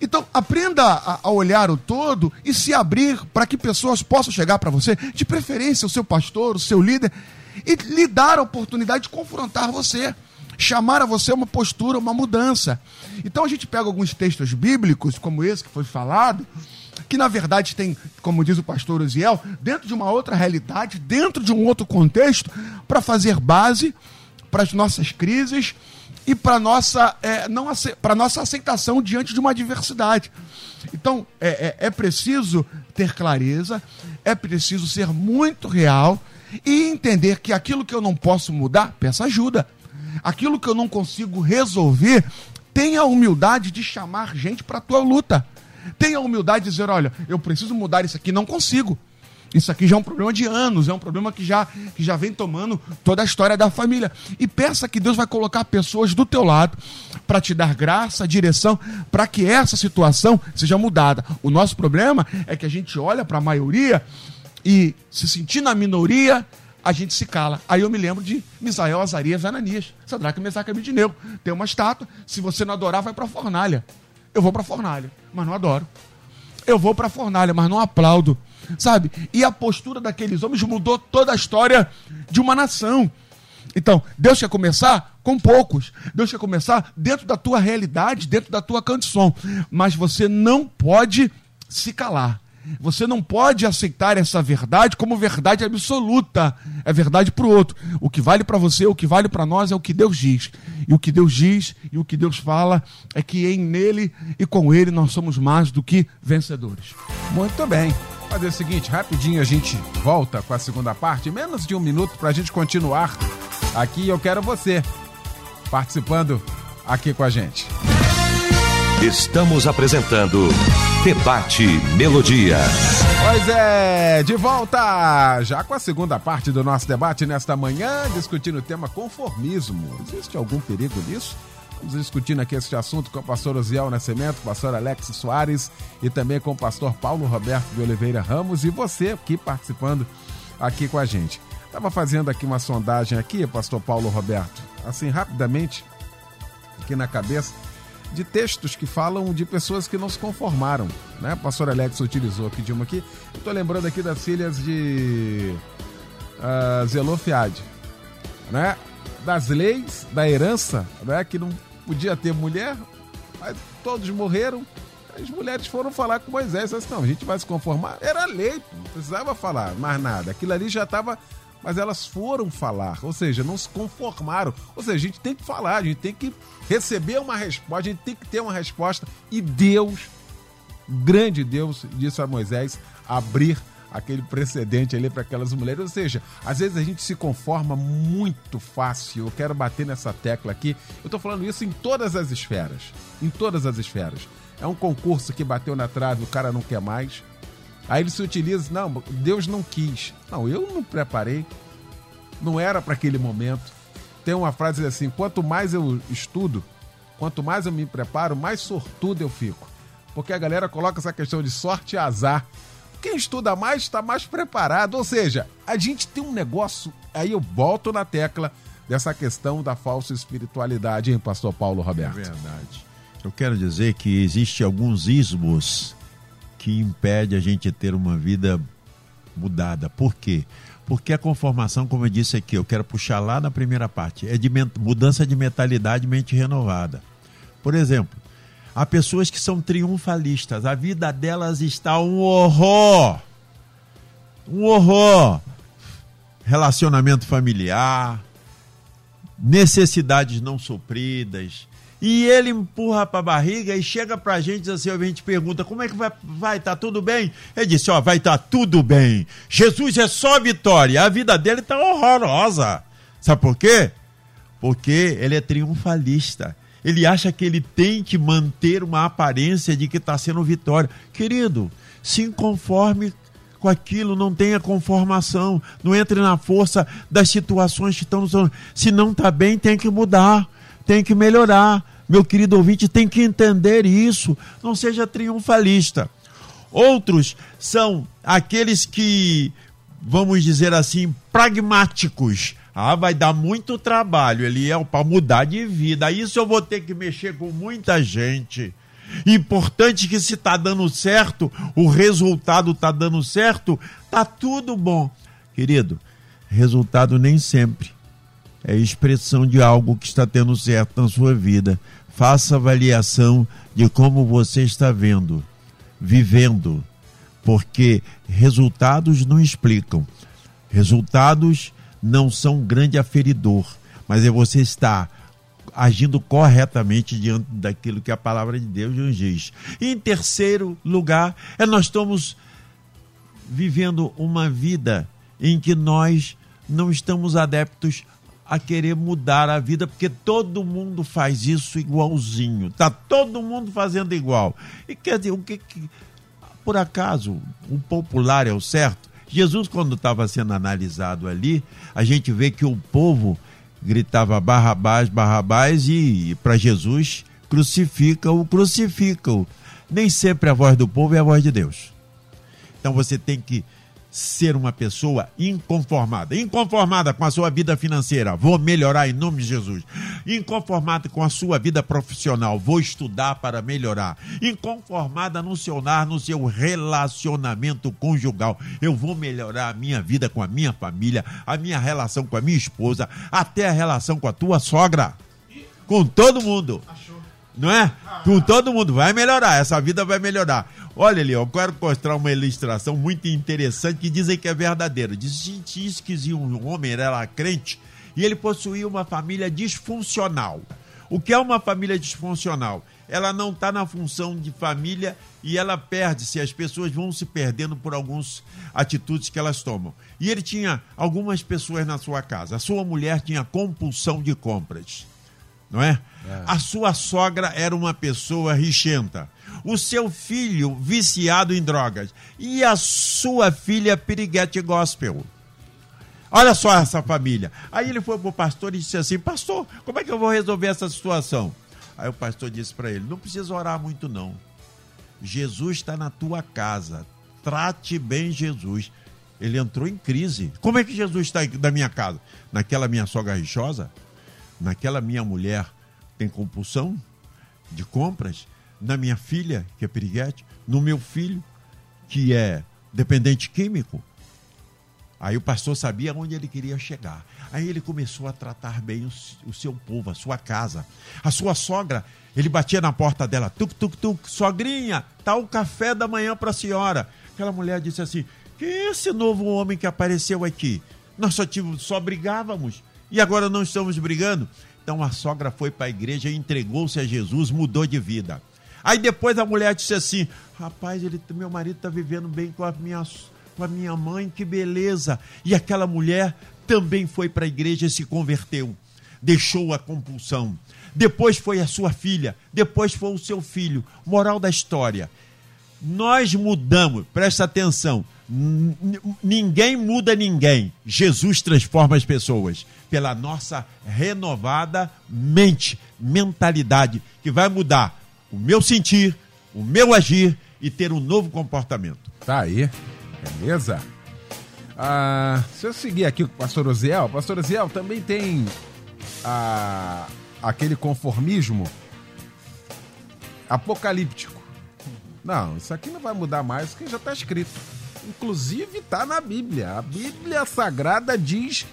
Então, aprenda a, a olhar o todo e se abrir para que pessoas possam chegar para você, de preferência o seu pastor, o seu líder, e lhe dar a oportunidade de confrontar você, chamar a você uma postura, uma mudança. Então, a gente pega alguns textos bíblicos, como esse que foi falado, que na verdade tem, como diz o pastor Uziel, dentro de uma outra realidade, dentro de um outro contexto, para fazer base para as nossas crises e para nossa é, não para nossa aceitação diante de uma adversidade. Então é, é, é preciso ter clareza, é preciso ser muito real e entender que aquilo que eu não posso mudar, peça ajuda. Aquilo que eu não consigo resolver, tenha a humildade de chamar gente para a tua luta. Tenha a humildade de dizer, olha, eu preciso mudar isso aqui, não consigo. Isso aqui já é um problema de anos, é um problema que já, que já vem tomando toda a história da família. E peça que Deus vai colocar pessoas do teu lado para te dar graça, direção, para que essa situação seja mudada. O nosso problema é que a gente olha para a maioria e se sentir na minoria, a gente se cala. Aí eu me lembro de Misael, Azarias, Ananias, Sadraque, Mesaque Abidineu. Tem uma estátua, se você não adorar, vai para a fornalha. Eu vou para a fornalha, mas não adoro. Eu vou para a fornalha, mas não aplaudo sabe? E a postura daqueles homens mudou toda a história de uma nação. Então, Deus quer começar com poucos. Deus quer começar dentro da tua realidade, dentro da tua condição. Mas você não pode se calar. Você não pode aceitar essa verdade como verdade absoluta. É verdade para o outro. O que vale para você, o que vale para nós é o que Deus diz. E o que Deus diz e o que Deus fala é que em nele e com ele nós somos mais do que vencedores. Muito bem. Fazer o seguinte, rapidinho a gente volta com a segunda parte, menos de um minuto para a gente continuar aqui. Eu quero você participando aqui com a gente. Estamos apresentando Debate Melodia. Pois é, de volta já com a segunda parte do nosso debate nesta manhã, discutindo o tema conformismo. Existe algum perigo nisso? Vamos discutindo aqui esse assunto com o pastor Osiel Nascimento, pastor Alex Soares e também com o pastor Paulo Roberto de Oliveira Ramos e você aqui participando aqui com a gente. Estava fazendo aqui uma sondagem aqui, pastor Paulo Roberto, assim rapidamente, aqui na cabeça, de textos que falam de pessoas que não se conformaram, né? O pastor Alex utilizou aqui de uma aqui. Estou lembrando aqui das filhas de uh, Zelofiade, né? Das leis, da herança, né? Que não podia ter mulher, mas todos morreram. As mulheres foram falar com Moisés, assim, não, a gente vai se conformar. Era lei, não precisava falar mais nada. Aquilo ali já estava mas elas foram falar, ou seja, não se conformaram. Ou seja, a gente tem que falar, a gente tem que receber uma resposta, a gente tem que ter uma resposta. E Deus, grande Deus, disse a Moisés abrir aquele precedente ali para aquelas mulheres. Ou seja, às vezes a gente se conforma muito fácil. Eu quero bater nessa tecla aqui. Eu estou falando isso em todas as esferas. Em todas as esferas. É um concurso que bateu na trave, o cara não quer mais. Aí ele se utiliza, não, Deus não quis. Não, eu não preparei. Não era para aquele momento. Tem uma frase assim: quanto mais eu estudo, quanto mais eu me preparo, mais sortudo eu fico. Porque a galera coloca essa questão de sorte e azar. Quem estuda mais está mais preparado. Ou seja, a gente tem um negócio. Aí eu volto na tecla dessa questão da falsa espiritualidade, hein, Pastor Paulo Roberto? É verdade. Eu quero dizer que existe alguns ismos que impede a gente ter uma vida mudada. Por quê? Porque a conformação, como eu disse aqui, eu quero puxar lá na primeira parte, é de mudança de mentalidade, mente renovada. Por exemplo, há pessoas que são triunfalistas, a vida delas está um horror. Um horror. Relacionamento familiar, necessidades não supridas, e ele empurra para a barriga e chega para a gente e assim, a gente pergunta, como é que vai, vai, tá tudo bem? Ele disse, ó, vai tá tudo bem. Jesus é só vitória, a vida dele tá horrorosa. Sabe por quê? Porque ele é triunfalista. Ele acha que ele tem que manter uma aparência de que está sendo vitória. Querido, se conforme com aquilo, não tenha conformação, não entre na força das situações que estão no Se não está bem, tem que mudar tem que melhorar. Meu querido ouvinte tem que entender isso. Não seja triunfalista. Outros são aqueles que, vamos dizer assim, pragmáticos. Ah, vai dar muito trabalho, ele é para mudar de vida. Isso eu vou ter que mexer com muita gente. Importante que se está dando certo, o resultado está dando certo, tá tudo bom. Querido, resultado nem sempre é expressão de algo que está tendo certo na sua vida. Faça avaliação de como você está vendo, vivendo, porque resultados não explicam. Resultados não são um grande aferidor, mas é você estar agindo corretamente diante daquilo que a palavra de Deus nos diz. E em terceiro lugar, é nós estamos vivendo uma vida em que nós não estamos adeptos a querer mudar a vida, porque todo mundo faz isso igualzinho. Tá todo mundo fazendo igual. E quer dizer, o que, que por acaso o popular é o certo? Jesus, quando estava sendo analisado ali, a gente vê que o povo gritava Barrabás, Barrabás e para Jesus crucifica-o, crucifica-o. Nem sempre a voz do povo é a voz de Deus. Então você tem que ser uma pessoa inconformada. Inconformada com a sua vida financeira, vou melhorar em nome de Jesus. Inconformada com a sua vida profissional, vou estudar para melhorar. Inconformada no seu lar, no seu relacionamento conjugal, eu vou melhorar a minha vida com a minha família, a minha relação com a minha esposa, até a relação com a tua sogra. Com todo mundo. Não é? Com todo mundo. Vai melhorar, essa vida vai melhorar Olha ali, eu quero mostrar uma ilustração muito interessante que dizem que é verdadeira. Diz, diz que um homem era crente e ele possuía uma família disfuncional. O que é uma família disfuncional? Ela não está na função de família e ela perde-se, as pessoas vão se perdendo por algumas atitudes que elas tomam. E ele tinha algumas pessoas na sua casa. A sua mulher tinha compulsão de compras, não é? é. A sua sogra era uma pessoa richenta. O seu filho viciado em drogas. E a sua filha piriguete gospel. Olha só essa família. Aí ele foi pro pastor e disse assim: Pastor, como é que eu vou resolver essa situação? Aí o pastor disse para ele: Não precisa orar muito, não. Jesus está na tua casa. Trate bem Jesus. Ele entrou em crise. Como é que Jesus está na minha casa? Naquela minha sogra rixosa? Naquela minha mulher tem compulsão de compras? Na minha filha, que é piriguete? No meu filho, que é dependente químico? Aí o pastor sabia onde ele queria chegar. Aí ele começou a tratar bem o, o, seu povo, a sua casa. A sua sogra, ele batia na porta dela, tuk, tuk, tuk, sogrinha, tá o café da manhã para a senhora. Aquela mulher disse assim: quem é esse novo homem que apareceu aqui? Nós só, tivemos, só brigávamos e agora não estamos brigando. Então a sogra foi para a igreja, entregou-se a Jesus, mudou de vida. Aí depois a mulher disse assim: rapaz, ele, meu marido está vivendo bem com a minha com a minha mãe, que beleza. E aquela mulher também foi para a igreja e se converteu. Deixou a compulsão. Depois foi a sua filha, depois foi o seu filho. Moral da história. Nós mudamos, presta atenção. Ninguém muda ninguém. Jesus transforma as pessoas pela nossa renovada mente, mentalidade, que vai mudar o meu sentir, o meu agir e ter um novo comportamento. Tá aí. Beleza? Ah, se eu seguir aqui com o pastor Oziel, o pastor Oziel também tem ah, aquele conformismo apocalíptico. Não, isso aqui não vai mudar mais porque já está escrito. Inclusive está na Bíblia. A Bíblia Sagrada diz.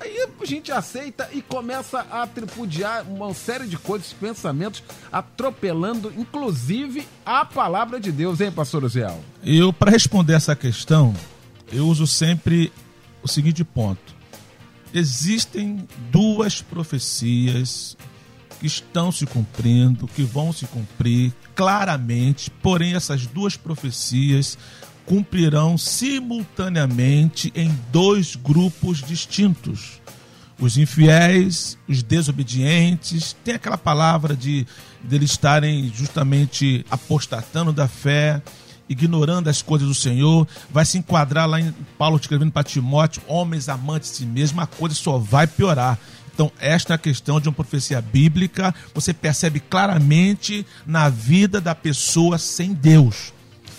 Aí a gente aceita e começa a tripudiar uma série de coisas, pensamentos, atropelando, inclusive, a palavra de Deus, hein, pastor Oziel? Eu, para responder essa questão, eu uso sempre o seguinte ponto. Existem duas profecias que estão se cumprindo, que vão se cumprir claramente, porém essas duas profecias cumprirão simultaneamente em dois grupos distintos. Os infiéis, os desobedientes, tem aquela palavra de, de eles estarem justamente apostatando da fé, ignorando as coisas do Senhor, vai se enquadrar lá em Paulo escrevendo para Timóteo, homens amantes de si mesmo, a coisa só vai piorar. Então, esta é a questão de uma profecia bíblica, você percebe claramente na vida da pessoa sem Deus.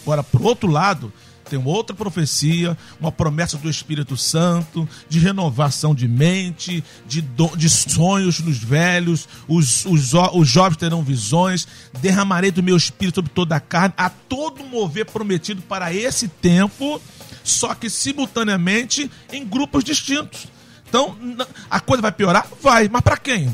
Agora, por outro lado, tem uma outra profecia, uma promessa do Espírito Santo, de renovação de mente, de, do, de sonhos nos velhos, os, os, os jovens terão visões, derramarei do meu Espírito sobre toda a carne, a todo mover prometido para esse tempo, só que simultaneamente em grupos distintos. Então, a coisa vai piorar? Vai, mas para quem?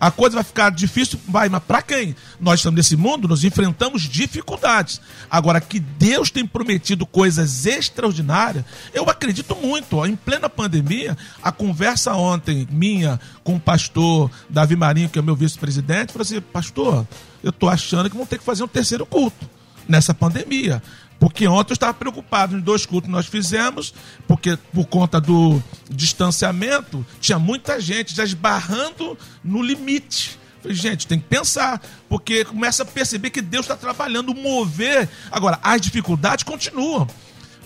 A coisa vai ficar difícil? Vai, mas para quem? Nós estamos nesse mundo, nós enfrentamos dificuldades. Agora, que Deus tem prometido coisas extraordinárias, eu acredito muito. Ó, em plena pandemia, a conversa ontem minha com o pastor Davi Marinho, que é meu vice-presidente, falou assim: Pastor, eu estou achando que vão ter que fazer um terceiro culto nessa pandemia. Porque ontem eu estava preocupado em dois cultos que nós fizemos, porque por conta do distanciamento, tinha muita gente já esbarrando no limite. Falei, gente, tem que pensar, porque começa a perceber que Deus está trabalhando, mover. Agora, as dificuldades continuam,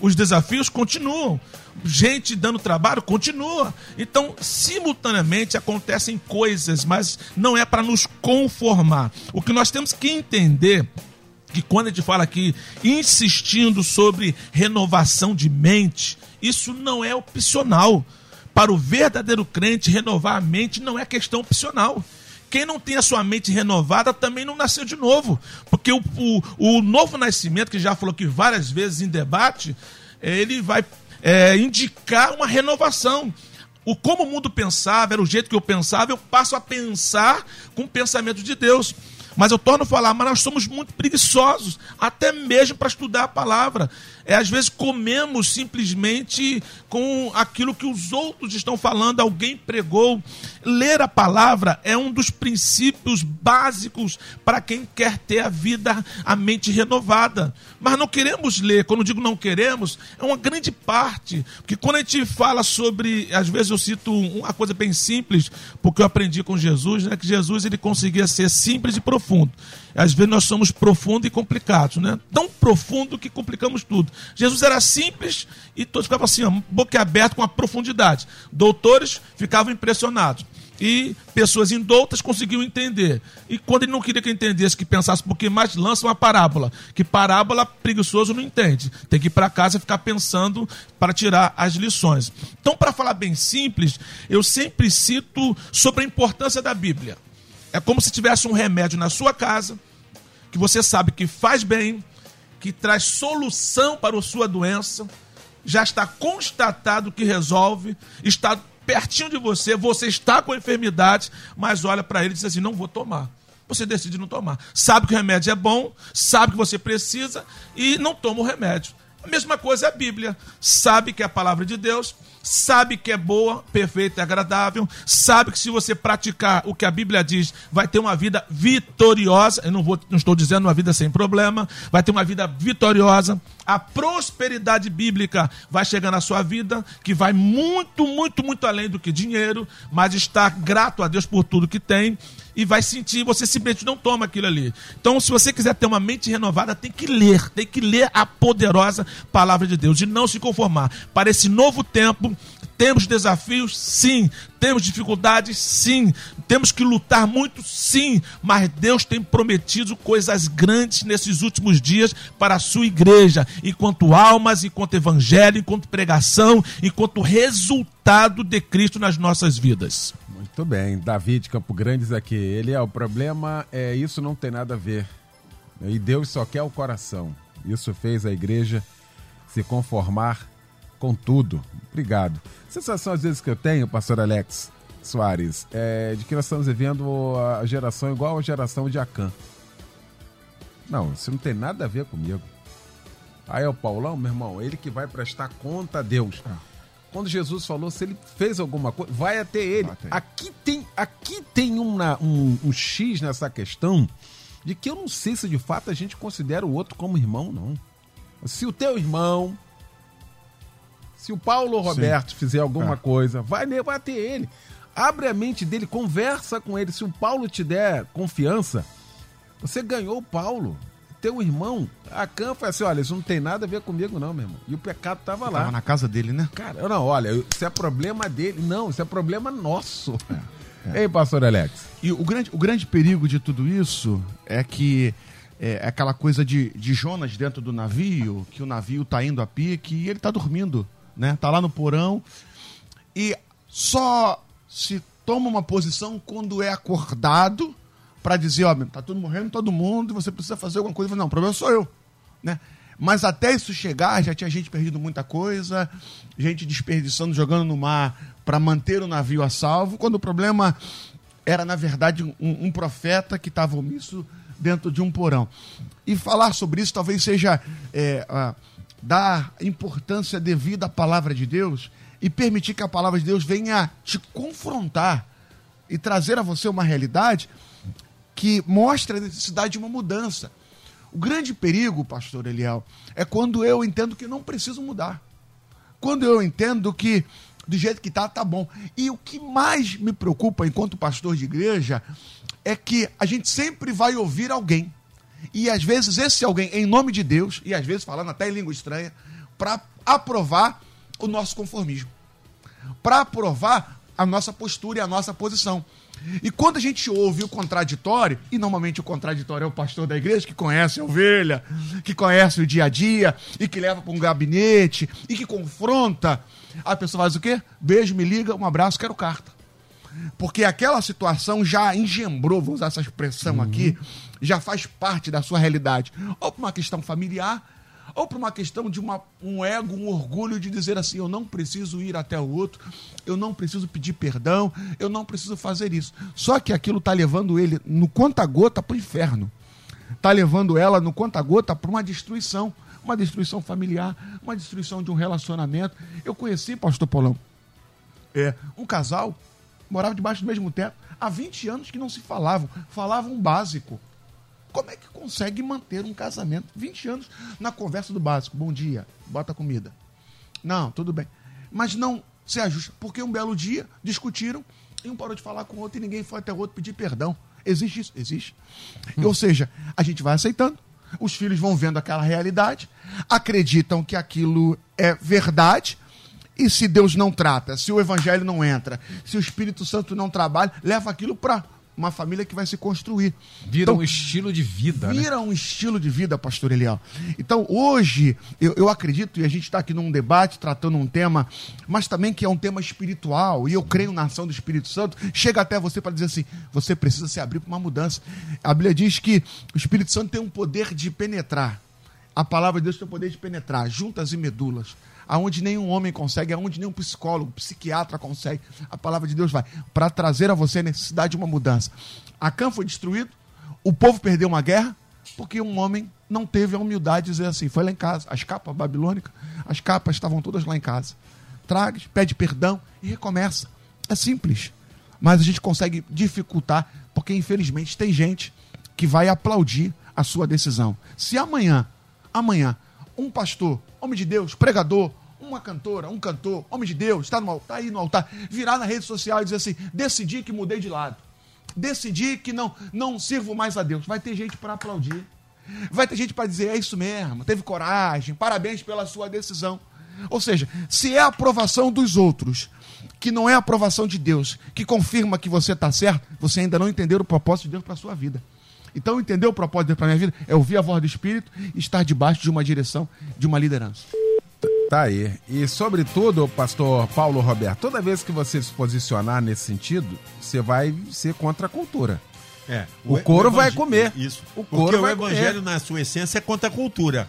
os desafios continuam, gente dando trabalho continua. Então, simultaneamente acontecem coisas, mas não é para nos conformar. O que nós temos que entender que quando a gente fala aqui insistindo sobre renovação de mente, isso não é opcional. Para o verdadeiro crente, renovar a mente não é questão opcional. Quem não tem a sua mente renovada também não nasceu de novo. Porque o, o, o novo nascimento, que já falou que várias vezes em debate, ele vai é, indicar uma renovação. O como o mundo pensava, era o jeito que eu pensava, eu passo a pensar com o pensamento de Deus. Mas eu torno a falar, mas nós somos muito preguiçosos, até mesmo para estudar a palavra. É, às vezes comemos simplesmente com aquilo que os outros estão falando, alguém pregou. Ler a palavra é um dos princípios básicos para quem quer ter a vida, a mente renovada. Mas não queremos ler, quando digo não queremos, é uma grande parte. Porque quando a gente fala sobre, às vezes eu cito uma coisa bem simples, porque eu aprendi com Jesus, né, que Jesus ele conseguia ser simples e profundo. Às vezes nós somos profundos e complicados, né? Tão profundo que complicamos tudo. Jesus era simples e todos ficavam assim, ó, boca aberta com a profundidade. Doutores ficavam impressionados. E pessoas indoutas conseguiam entender. E quando ele não queria que entendesse, que pensasse um pouquinho mais, lança uma parábola. Que parábola preguiçoso não entende. Tem que ir para casa e ficar pensando para tirar as lições. Então, para falar bem simples, eu sempre cito sobre a importância da Bíblia. É como se tivesse um remédio na sua casa, que você sabe que faz bem, que traz solução para a sua doença, já está constatado que resolve, está pertinho de você, você está com enfermidade, mas olha para ele e diz assim: não vou tomar. Você decide não tomar. Sabe que o remédio é bom, sabe que você precisa e não toma o remédio. A mesma coisa é a Bíblia. Sabe que é a palavra de Deus, sabe que é boa, perfeita e agradável, sabe que se você praticar o que a Bíblia diz, vai ter uma vida vitoriosa. Eu não, vou, não estou dizendo uma vida sem problema, vai ter uma vida vitoriosa. A prosperidade bíblica vai chegar na sua vida, que vai muito, muito, muito além do que dinheiro, mas está grato a Deus por tudo que tem e vai sentir, você simplesmente não toma aquilo ali. Então, se você quiser ter uma mente renovada, tem que ler, tem que ler a poderosa palavra de Deus e não se conformar. Para esse novo tempo, temos desafios? Sim. Temos dificuldades? Sim. Temos que lutar muito? Sim. Mas Deus tem prometido coisas grandes nesses últimos dias para a sua igreja, enquanto almas, enquanto evangelho, enquanto pregação, enquanto resultado de Cristo nas nossas vidas. Muito bem, Davi de Campo Grandes aqui. Ele é o problema, é isso não tem nada a ver. E Deus só quer o coração. Isso fez a igreja se conformar com tudo. Obrigado. Sensação às vezes que eu tenho, pastor Alex Soares, é de que nós estamos vivendo a geração igual a geração de Acã. Não, isso não tem nada a ver comigo. Aí é o Paulão, meu irmão, ele que vai prestar conta a Deus. Quando Jesus falou, se ele fez alguma coisa, vai até ele. Vai até ele. Aqui tem, aqui tem uma- um, um X nessa questão de que eu não sei se de fato a gente considera o outro como irmão, não. Se o teu irmão, se o Paulo Roberto fizer alguma É. coisa, vai, até ele. Abre a mente dele, conversa com ele. Se o Paulo te der confiança, você ganhou o Paulo. Teu irmão, a Cam foi assim: olha, isso não tem nada a ver comigo, não, meu irmão. E o pecado tava lá. Tava na casa dele, né? Cara, eu não, olha, isso é problema dele. Não, isso é problema nosso. [LAUGHS] Ei, pastor Alex. E o grande, o grande perigo de tudo isso é que é aquela coisa de, de Jonas dentro do navio, que o navio tá indo a pique e ele tá dormindo, né? Tá lá no porão e só se toma uma posição quando é acordado para dizer, ó, tá tudo morrendo, todo mundo, você precisa fazer alguma coisa. Não, o problema sou eu, né? Mas até isso chegar, já tinha gente perdido muita coisa, gente desperdiçando, jogando no mar para manter o navio a salvo, quando o problema era, na verdade, um, um profeta que estava omisso dentro de um porão. E falar sobre isso talvez seja é, dar importância devida à palavra de Deus e permitir que a palavra de Deus venha te confrontar e trazer a você uma realidade que mostra a necessidade de uma mudança. O grande perigo, pastor Eliel, é quando eu entendo que não preciso mudar. Quando eu entendo que do jeito que tá, tá bom. E o que mais me preocupa enquanto pastor de igreja é que a gente sempre vai ouvir alguém. E às vezes esse alguém, em nome de Deus, e às vezes falando até em língua estranha, para aprovar o nosso conformismo. Para aprovar a nossa postura e a nossa posição. E quando a gente ouve o contraditório, e normalmente o contraditório é o pastor da igreja que conhece a ovelha, que conhece o dia a dia, e que leva para um gabinete, e que confronta, a pessoa faz o quê? Beijo, me liga, um abraço, quero carta. Porque aquela situação já engembrou, vou usar essa expressão aqui, já faz parte da sua realidade. Ou por uma questão familiar, ou por uma questão de uma, um ego, um orgulho de dizer assim: eu não preciso ir até o outro, eu não preciso pedir perdão, eu não preciso fazer isso. Só que aquilo está levando ele no conta-gota para o inferno. Está levando ela no conta-gota para uma destruição. Uma destruição familiar, uma destruição de um relacionamento. Eu conheci, pastor Paulão, é, um casal, morava debaixo do mesmo teto, há 20 anos que não se falavam, falavam básico. Como é que consegue manter um casamento 20 anos na conversa do básico? Bom dia, bota comida. Não, tudo bem. Mas não se ajusta, porque um belo dia discutiram e um parou de falar com o outro e ninguém foi até o outro pedir perdão. Existe isso? Existe. Ou seja, a gente vai aceitando, os filhos vão vendo aquela realidade, acreditam que aquilo é verdade, e se Deus não trata, se o evangelho não entra, se o Espírito Santo não trabalha, leva aquilo para uma família que vai se construir. Vira Então, um estilo de vida, né? Vira um estilo de vida, pastor Eliel. Então, hoje, eu, eu acredito, e a gente está aqui num debate tratando um tema, mas também que é um tema espiritual, e eu creio na ação do Espírito Santo, chega até você para dizer assim: você precisa se abrir para uma mudança. A Bíblia diz que o Espírito Santo tem um poder de penetrar. A palavra de Deus tem o poder de penetrar, juntas e medulas. Aonde nenhum homem consegue, aonde nenhum psicólogo, psiquiatra consegue. A palavra de Deus vai para trazer a você a necessidade de uma mudança. Acã foi destruído, o povo perdeu uma guerra porque um homem não teve a humildade de dizer assim: foi lá em casa. As capas babilônicas, as capas estavam todas lá em casa. Traga, pede perdão e recomeça. É simples. Mas a gente consegue dificultar porque, infelizmente, tem gente que vai aplaudir a sua decisão. Se amanhã, amanhã, um pastor, homem de Deus, pregador, uma cantora, um cantor, homem de Deus, está no altar, aí no altar, virar na rede social e dizer assim: decidi que mudei de lado decidi que não, não sirvo mais a Deus. Vai ter gente para aplaudir. Vai ter gente para dizer, é isso mesmo, teve coragem, parabéns pela sua decisão. Ou seja, se é a aprovação dos outros, que não é a aprovação de Deus, que confirma que você está certo, você ainda não entendeu o propósito de Deus para a sua vida. Então, entender o propósito de Deus para a minha vida é ouvir a voz do Espírito e estar debaixo de uma direção, de uma liderança. Tá aí. E sobretudo, pastor Paulo Roberto, toda vez que você se posicionar nesse sentido, você vai ser contra a cultura. É, O couro vai evangé- comer. Isso. O Porque couro o vai evangelho, comer. na sua essência, é contra a cultura.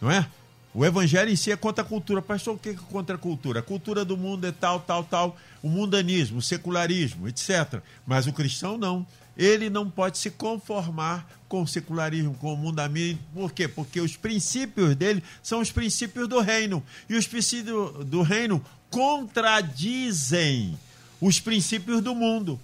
Não é? O evangelho em si é contra a cultura. Pastor, o que é contra a cultura? A cultura do mundo é tal, tal, tal. O mundanismo, o secularismo, etc. Mas o cristão não. Ele não pode se conformar com o secularismo, com o mundamismo. Por quê? Porque os princípios dele são os princípios do reino. E os princípios do reino contradizem os princípios do mundo.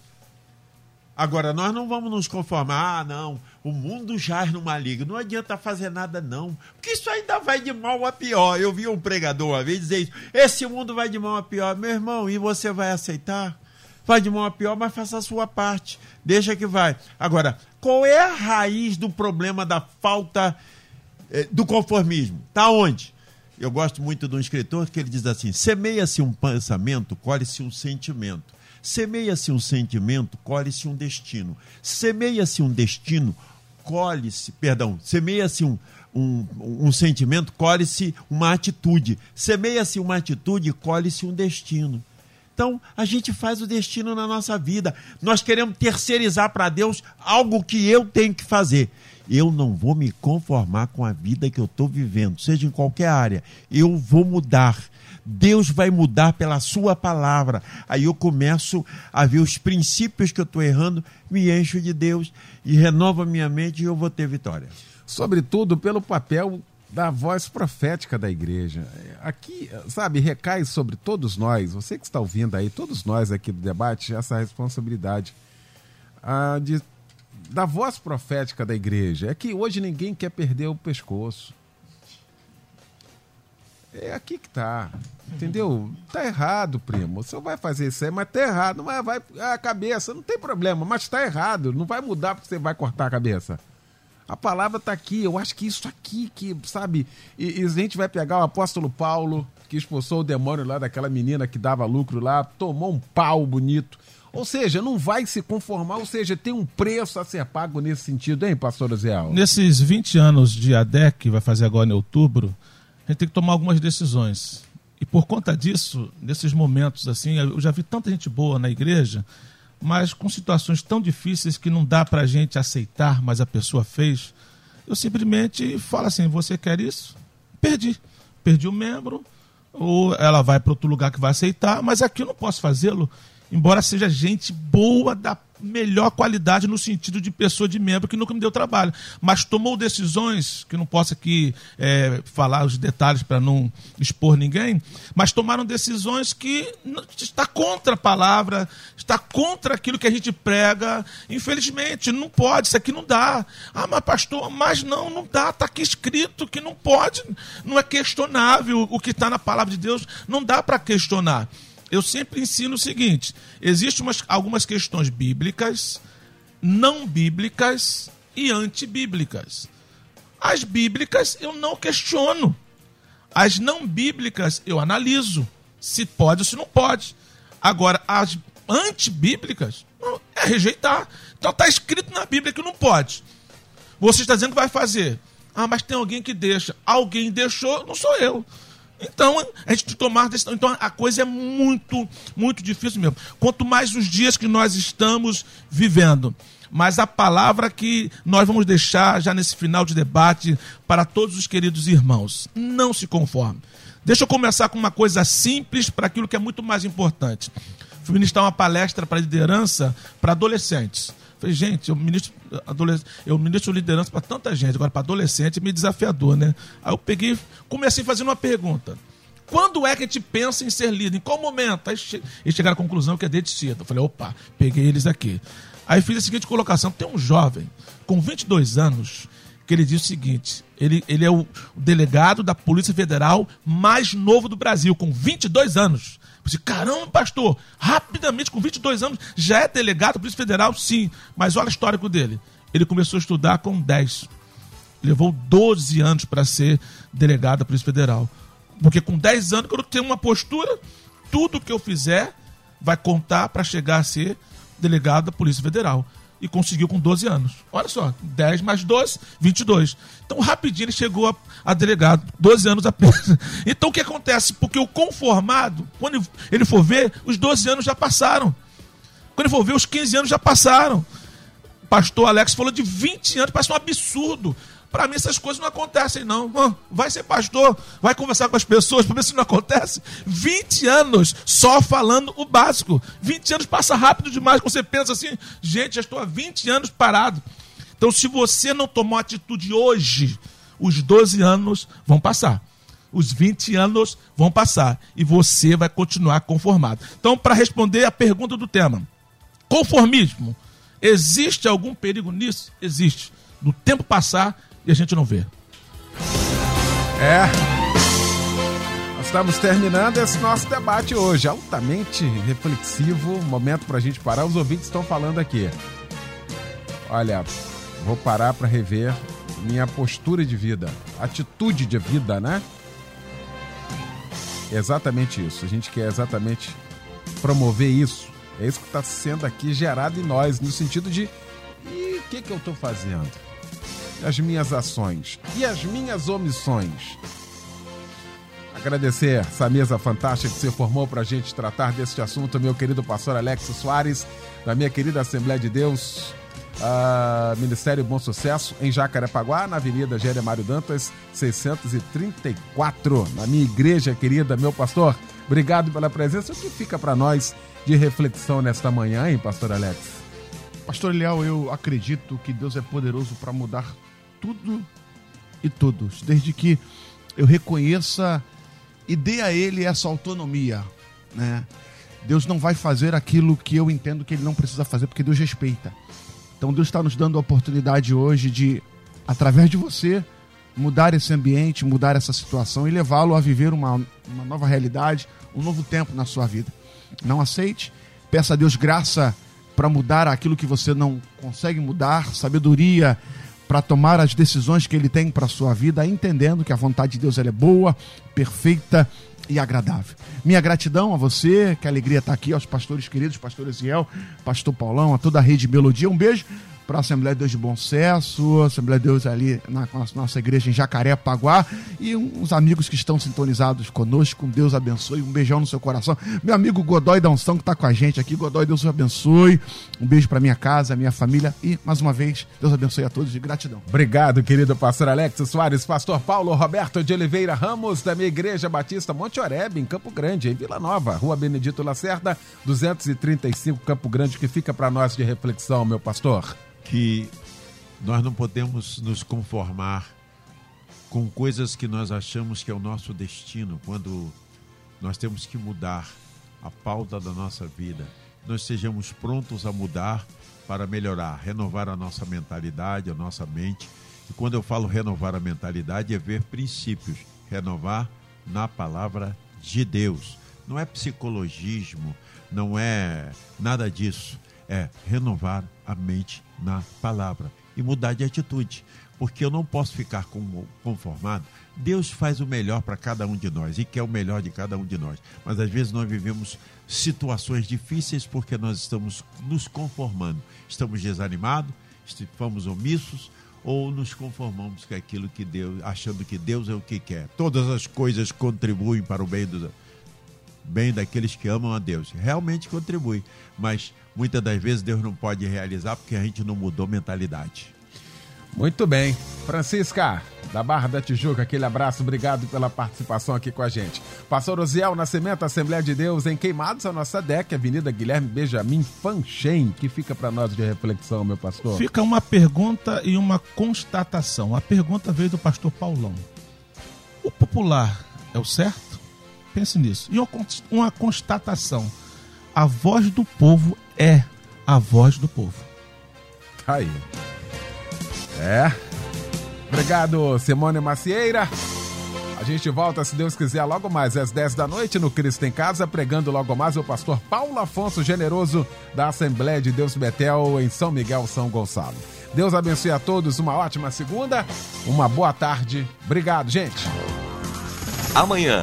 Agora, nós não vamos nos conformar, ah, não, o mundo jaz no maligno, não adianta fazer nada, não, porque isso ainda vai de mal a pior. Eu vi um pregador uma vez dizer isso: esse mundo vai de mal a pior, meu irmão, e você vai aceitar? Vai de mal a pior, mas faça a sua parte, deixa que vai. Agora, qual é a raiz do problema da falta eh, do conformismo? Está onde? Eu gosto muito de um escritor que ele diz assim: semeia-se um pensamento, colhe-se um sentimento. Semeia-se um sentimento, colhe-se um destino. Semeia-se um destino, colhe-se, perdão, semeia-se um, um, um sentimento, colhe-se uma atitude. Semeia-se uma atitude, colhe-se um destino. Então, a gente faz o destino na nossa vida. Nós queremos terceirizar para Deus algo que eu tenho que fazer. Eu não vou me conformar com a vida que eu estou vivendo, seja em qualquer área. Eu vou mudar. Deus vai mudar pela sua palavra. Aí eu começo a ver os princípios que eu estou errando, me encho de Deus e renova minha mente e eu vou ter vitória. Sobretudo pelo papel da voz profética da igreja. Aqui, sabe, recai sobre todos nós, você que está ouvindo aí, todos nós aqui do debate, essa responsabilidade ah, de, da voz profética da igreja. É que hoje ninguém quer perder o pescoço. É aqui que tá. Entendeu? Tá errado, primo. Você vai fazer isso aí, mas tá errado. Mas vai a cabeça, não tem problema, mas tá errado. Não vai mudar porque você vai cortar a cabeça. A palavra tá aqui. Eu acho que isso aqui, que, sabe? E, e a gente vai pegar o apóstolo Paulo, que expulsou o demônio lá daquela menina que dava lucro lá, tomou um pau bonito. Ou seja, não vai se conformar, ou seja, tem um preço a ser pago nesse sentido, hein, pastor Oziel? Nesses 20 anos de ADEC, que vai fazer agora em outubro, a gente tem que tomar algumas decisões. E por conta disso, nesses momentos assim, eu já vi tanta gente boa na igreja, mas com situações tão difíceis que não dá para a gente aceitar, mas a pessoa fez. eu simplesmente falo assim: você quer isso? Perdi. Perdi o membro, ou ela vai para outro lugar que vai aceitar, mas aqui eu não posso fazê-lo, embora seja gente boa da melhor qualidade no sentido de pessoa de membro que nunca me deu trabalho, mas tomou decisões que não posso aqui é, falar os detalhes para não expor ninguém, mas tomaram decisões que está contra a palavra, está contra aquilo que a gente prega. Infelizmente, não pode, isso aqui não dá. Ah, mas pastor, mas não, não dá, está aqui escrito que não pode, não é questionável o que está na palavra de Deus, não dá para questionar eu sempre ensino o seguinte: existem umas, algumas questões bíblicas, não bíblicas e antibíblicas. As bíblicas eu não questiono. As não bíblicas eu analiso se pode ou se não pode. Agora, as antibíblicas é rejeitar. Então está escrito na Bíblia que não pode. Você está dizendo que vai fazer. Ah, mas tem alguém que deixa. Alguém deixou, não sou eu. Então, a gente tomar decisão. Então, a coisa é muito, muito difícil mesmo. Quanto mais os dias que nós estamos vivendo, mas a palavra que nós vamos deixar já nesse final de debate para todos os queridos irmãos: não se conforme. Deixa eu começar com uma coisa simples para aquilo que é muito mais importante. Fui ministrar uma palestra para liderança para adolescentes. Falei, gente, eu ministro, eu ministro liderança para tanta gente, agora para adolescente meio desafiador, né? Aí eu peguei, comecei fazendo uma pergunta. Quando é que a gente pensa em ser líder? Em qual momento? Aí eles chegaram à conclusão que é desde cedo. Eu falei, opa, peguei eles aqui. Aí fiz a seguinte colocação: tem um jovem com 22 anos que ele diz o seguinte: ele, ele é o delegado da Polícia Federal mais novo do Brasil, com 22 anos. Disse, caramba, pastor, rapidamente, com 22 anos, já é delegado Polícia Federal? Sim, mas olha o histórico dele. Ele começou a estudar com 10. Levou 12 anos para ser delegado da Polícia Federal. Porque com 10 anos, quando eu tenho uma postura, tudo que eu fizer vai contar para chegar a ser delegado da Polícia Federal e conseguiu com 12 anos. Olha só, 10 mais 12, 22. Então, rapidinho ele chegou a, a delegado, 12 anos apenas. [LAUGHS] Então, o que acontece? Porque o conformado, quando ele for ver, os 12 anos já passaram. Quando ele for ver, os 15 anos já passaram. O pastor Alex falou de 20 anos, parece um absurdo. Para mim essas coisas não acontecem, não. Vai ser pastor, vai conversar com as pessoas para ver se não acontece. 20 anos só falando o básico. 20 anos passa rápido demais. Você pensa assim, gente, já estou há 20 anos parado. Então, se você não tomou atitude hoje, os 12 anos vão passar. Os 20 anos vão passar. E você vai continuar conformado. Então, para responder a pergunta do tema: conformismo. Existe algum perigo nisso? Existe. No tempo passar, e a gente não vê. É. Nós estamos terminando esse nosso debate hoje, altamente reflexivo. Momento para a gente parar. Os ouvintes estão falando aqui. Olha, vou parar para rever minha postura de vida, atitude de vida, né? exatamente isso. A gente quer exatamente promover isso. É isso que está sendo aqui gerado em nós, no sentido de e o que, que eu estou fazendo? As minhas ações e as minhas omissões. Agradecer essa mesa fantástica que você formou para a gente tratar deste assunto, meu querido pastor Alex Soares, da minha querida Assembleia de Deus, uh, Ministério Bom Sucesso, em Jacarepaguá, na Avenida Mário Dantas, 634, na minha igreja querida, meu pastor. Obrigado pela presença. O que fica para nós de reflexão nesta manhã, hein, pastor Alex? Pastor Eliel, eu acredito que Deus é poderoso para mudar tudo e todos, desde que eu reconheça e dê a Ele essa autonomia, né? Deus não vai fazer aquilo que eu entendo que Ele não precisa fazer, porque Deus respeita. Então Deus está nos dando a oportunidade hoje de, através de você, mudar esse ambiente, mudar essa situação e levá-lo a viver uma, uma nova realidade, um novo tempo na sua vida. Não aceite, peça a Deus graça para mudar aquilo que você não consegue mudar, sabedoria para tomar as decisões que ele tem para a sua vida, entendendo que a vontade de Deus é boa, perfeita e agradável. Minha gratidão a você, que alegria estar aqui, aos pastores queridos, pastor Eziel, pastor Paulão, a toda a rede Melodia. Um beijo para a Assembleia de Deus de Bom Sucesso, Assembleia de Deus ali na nossa igreja em Jacarepaguá e uns amigos que estão sintonizados conosco. Deus abençoe. Um beijão no seu coração. Meu amigo Godoy da Unção que está com a gente aqui. Godoy, Deus abençoe. Um beijo para minha casa, minha família e mais uma vez, Deus abençoe a todos e gratidão. Obrigado, querido pastor Alex Soares, pastor Paulo Roberto de Oliveira Ramos, da minha Igreja Batista Monte Oreb, em Campo Grande, em Vila Nova, Rua Benedito Lacerda, 235 Campo Grande, que fica para nós de reflexão, meu pastor que nós não podemos nos conformar com coisas que nós achamos que é o nosso destino, quando nós temos que mudar a pauta da nossa vida. Nós sejamos prontos a mudar para melhorar, renovar a nossa mentalidade, a nossa mente. E quando eu falo renovar a mentalidade, é ver princípios, renovar na palavra de Deus. Não é psicologismo, não é nada disso. É renovar a mente na palavra e mudar de atitude, porque eu não posso ficar conformado. Deus faz o melhor para cada um de nós e quer o melhor de cada um de nós, mas às vezes nós vivemos situações difíceis porque nós estamos nos conformando, estamos desanimados, estamos omissos ou nos conformamos com aquilo que Deus, achando que Deus é o que quer. Todas as coisas contribuem para o bem do bem daqueles que amam a Deus. Realmente contribui, mas muitas das vezes Deus não pode realizar porque a gente não mudou mentalidade. Muito bem. Francisca, da Barra da Tijuca, aquele abraço, obrigado pela participação aqui com a gente. Pastor Osiel Nascimento, Assembleia de Deus, em Queimados, a nossa DEC, Avenida Guilherme Benjamin Fanchen, que fica para nós de reflexão, meu pastor. Fica uma pergunta e uma constatação. A pergunta veio do pastor Paulão. O popular é o certo? Pense nisso. E uma constatação. A voz do povo é a voz do povo. Tá aí. É. Obrigado, Simone Macieira. A gente volta, se Deus quiser, logo mais às 10 da noite no Cristo em Casa, pregando logo mais o pastor Paulo Afonso Generoso, da Assembleia de Deus Betel, em São Miguel, São Gonçalo. Deus abençoe a todos, uma ótima segunda, uma boa tarde. Obrigado, gente. Amanhã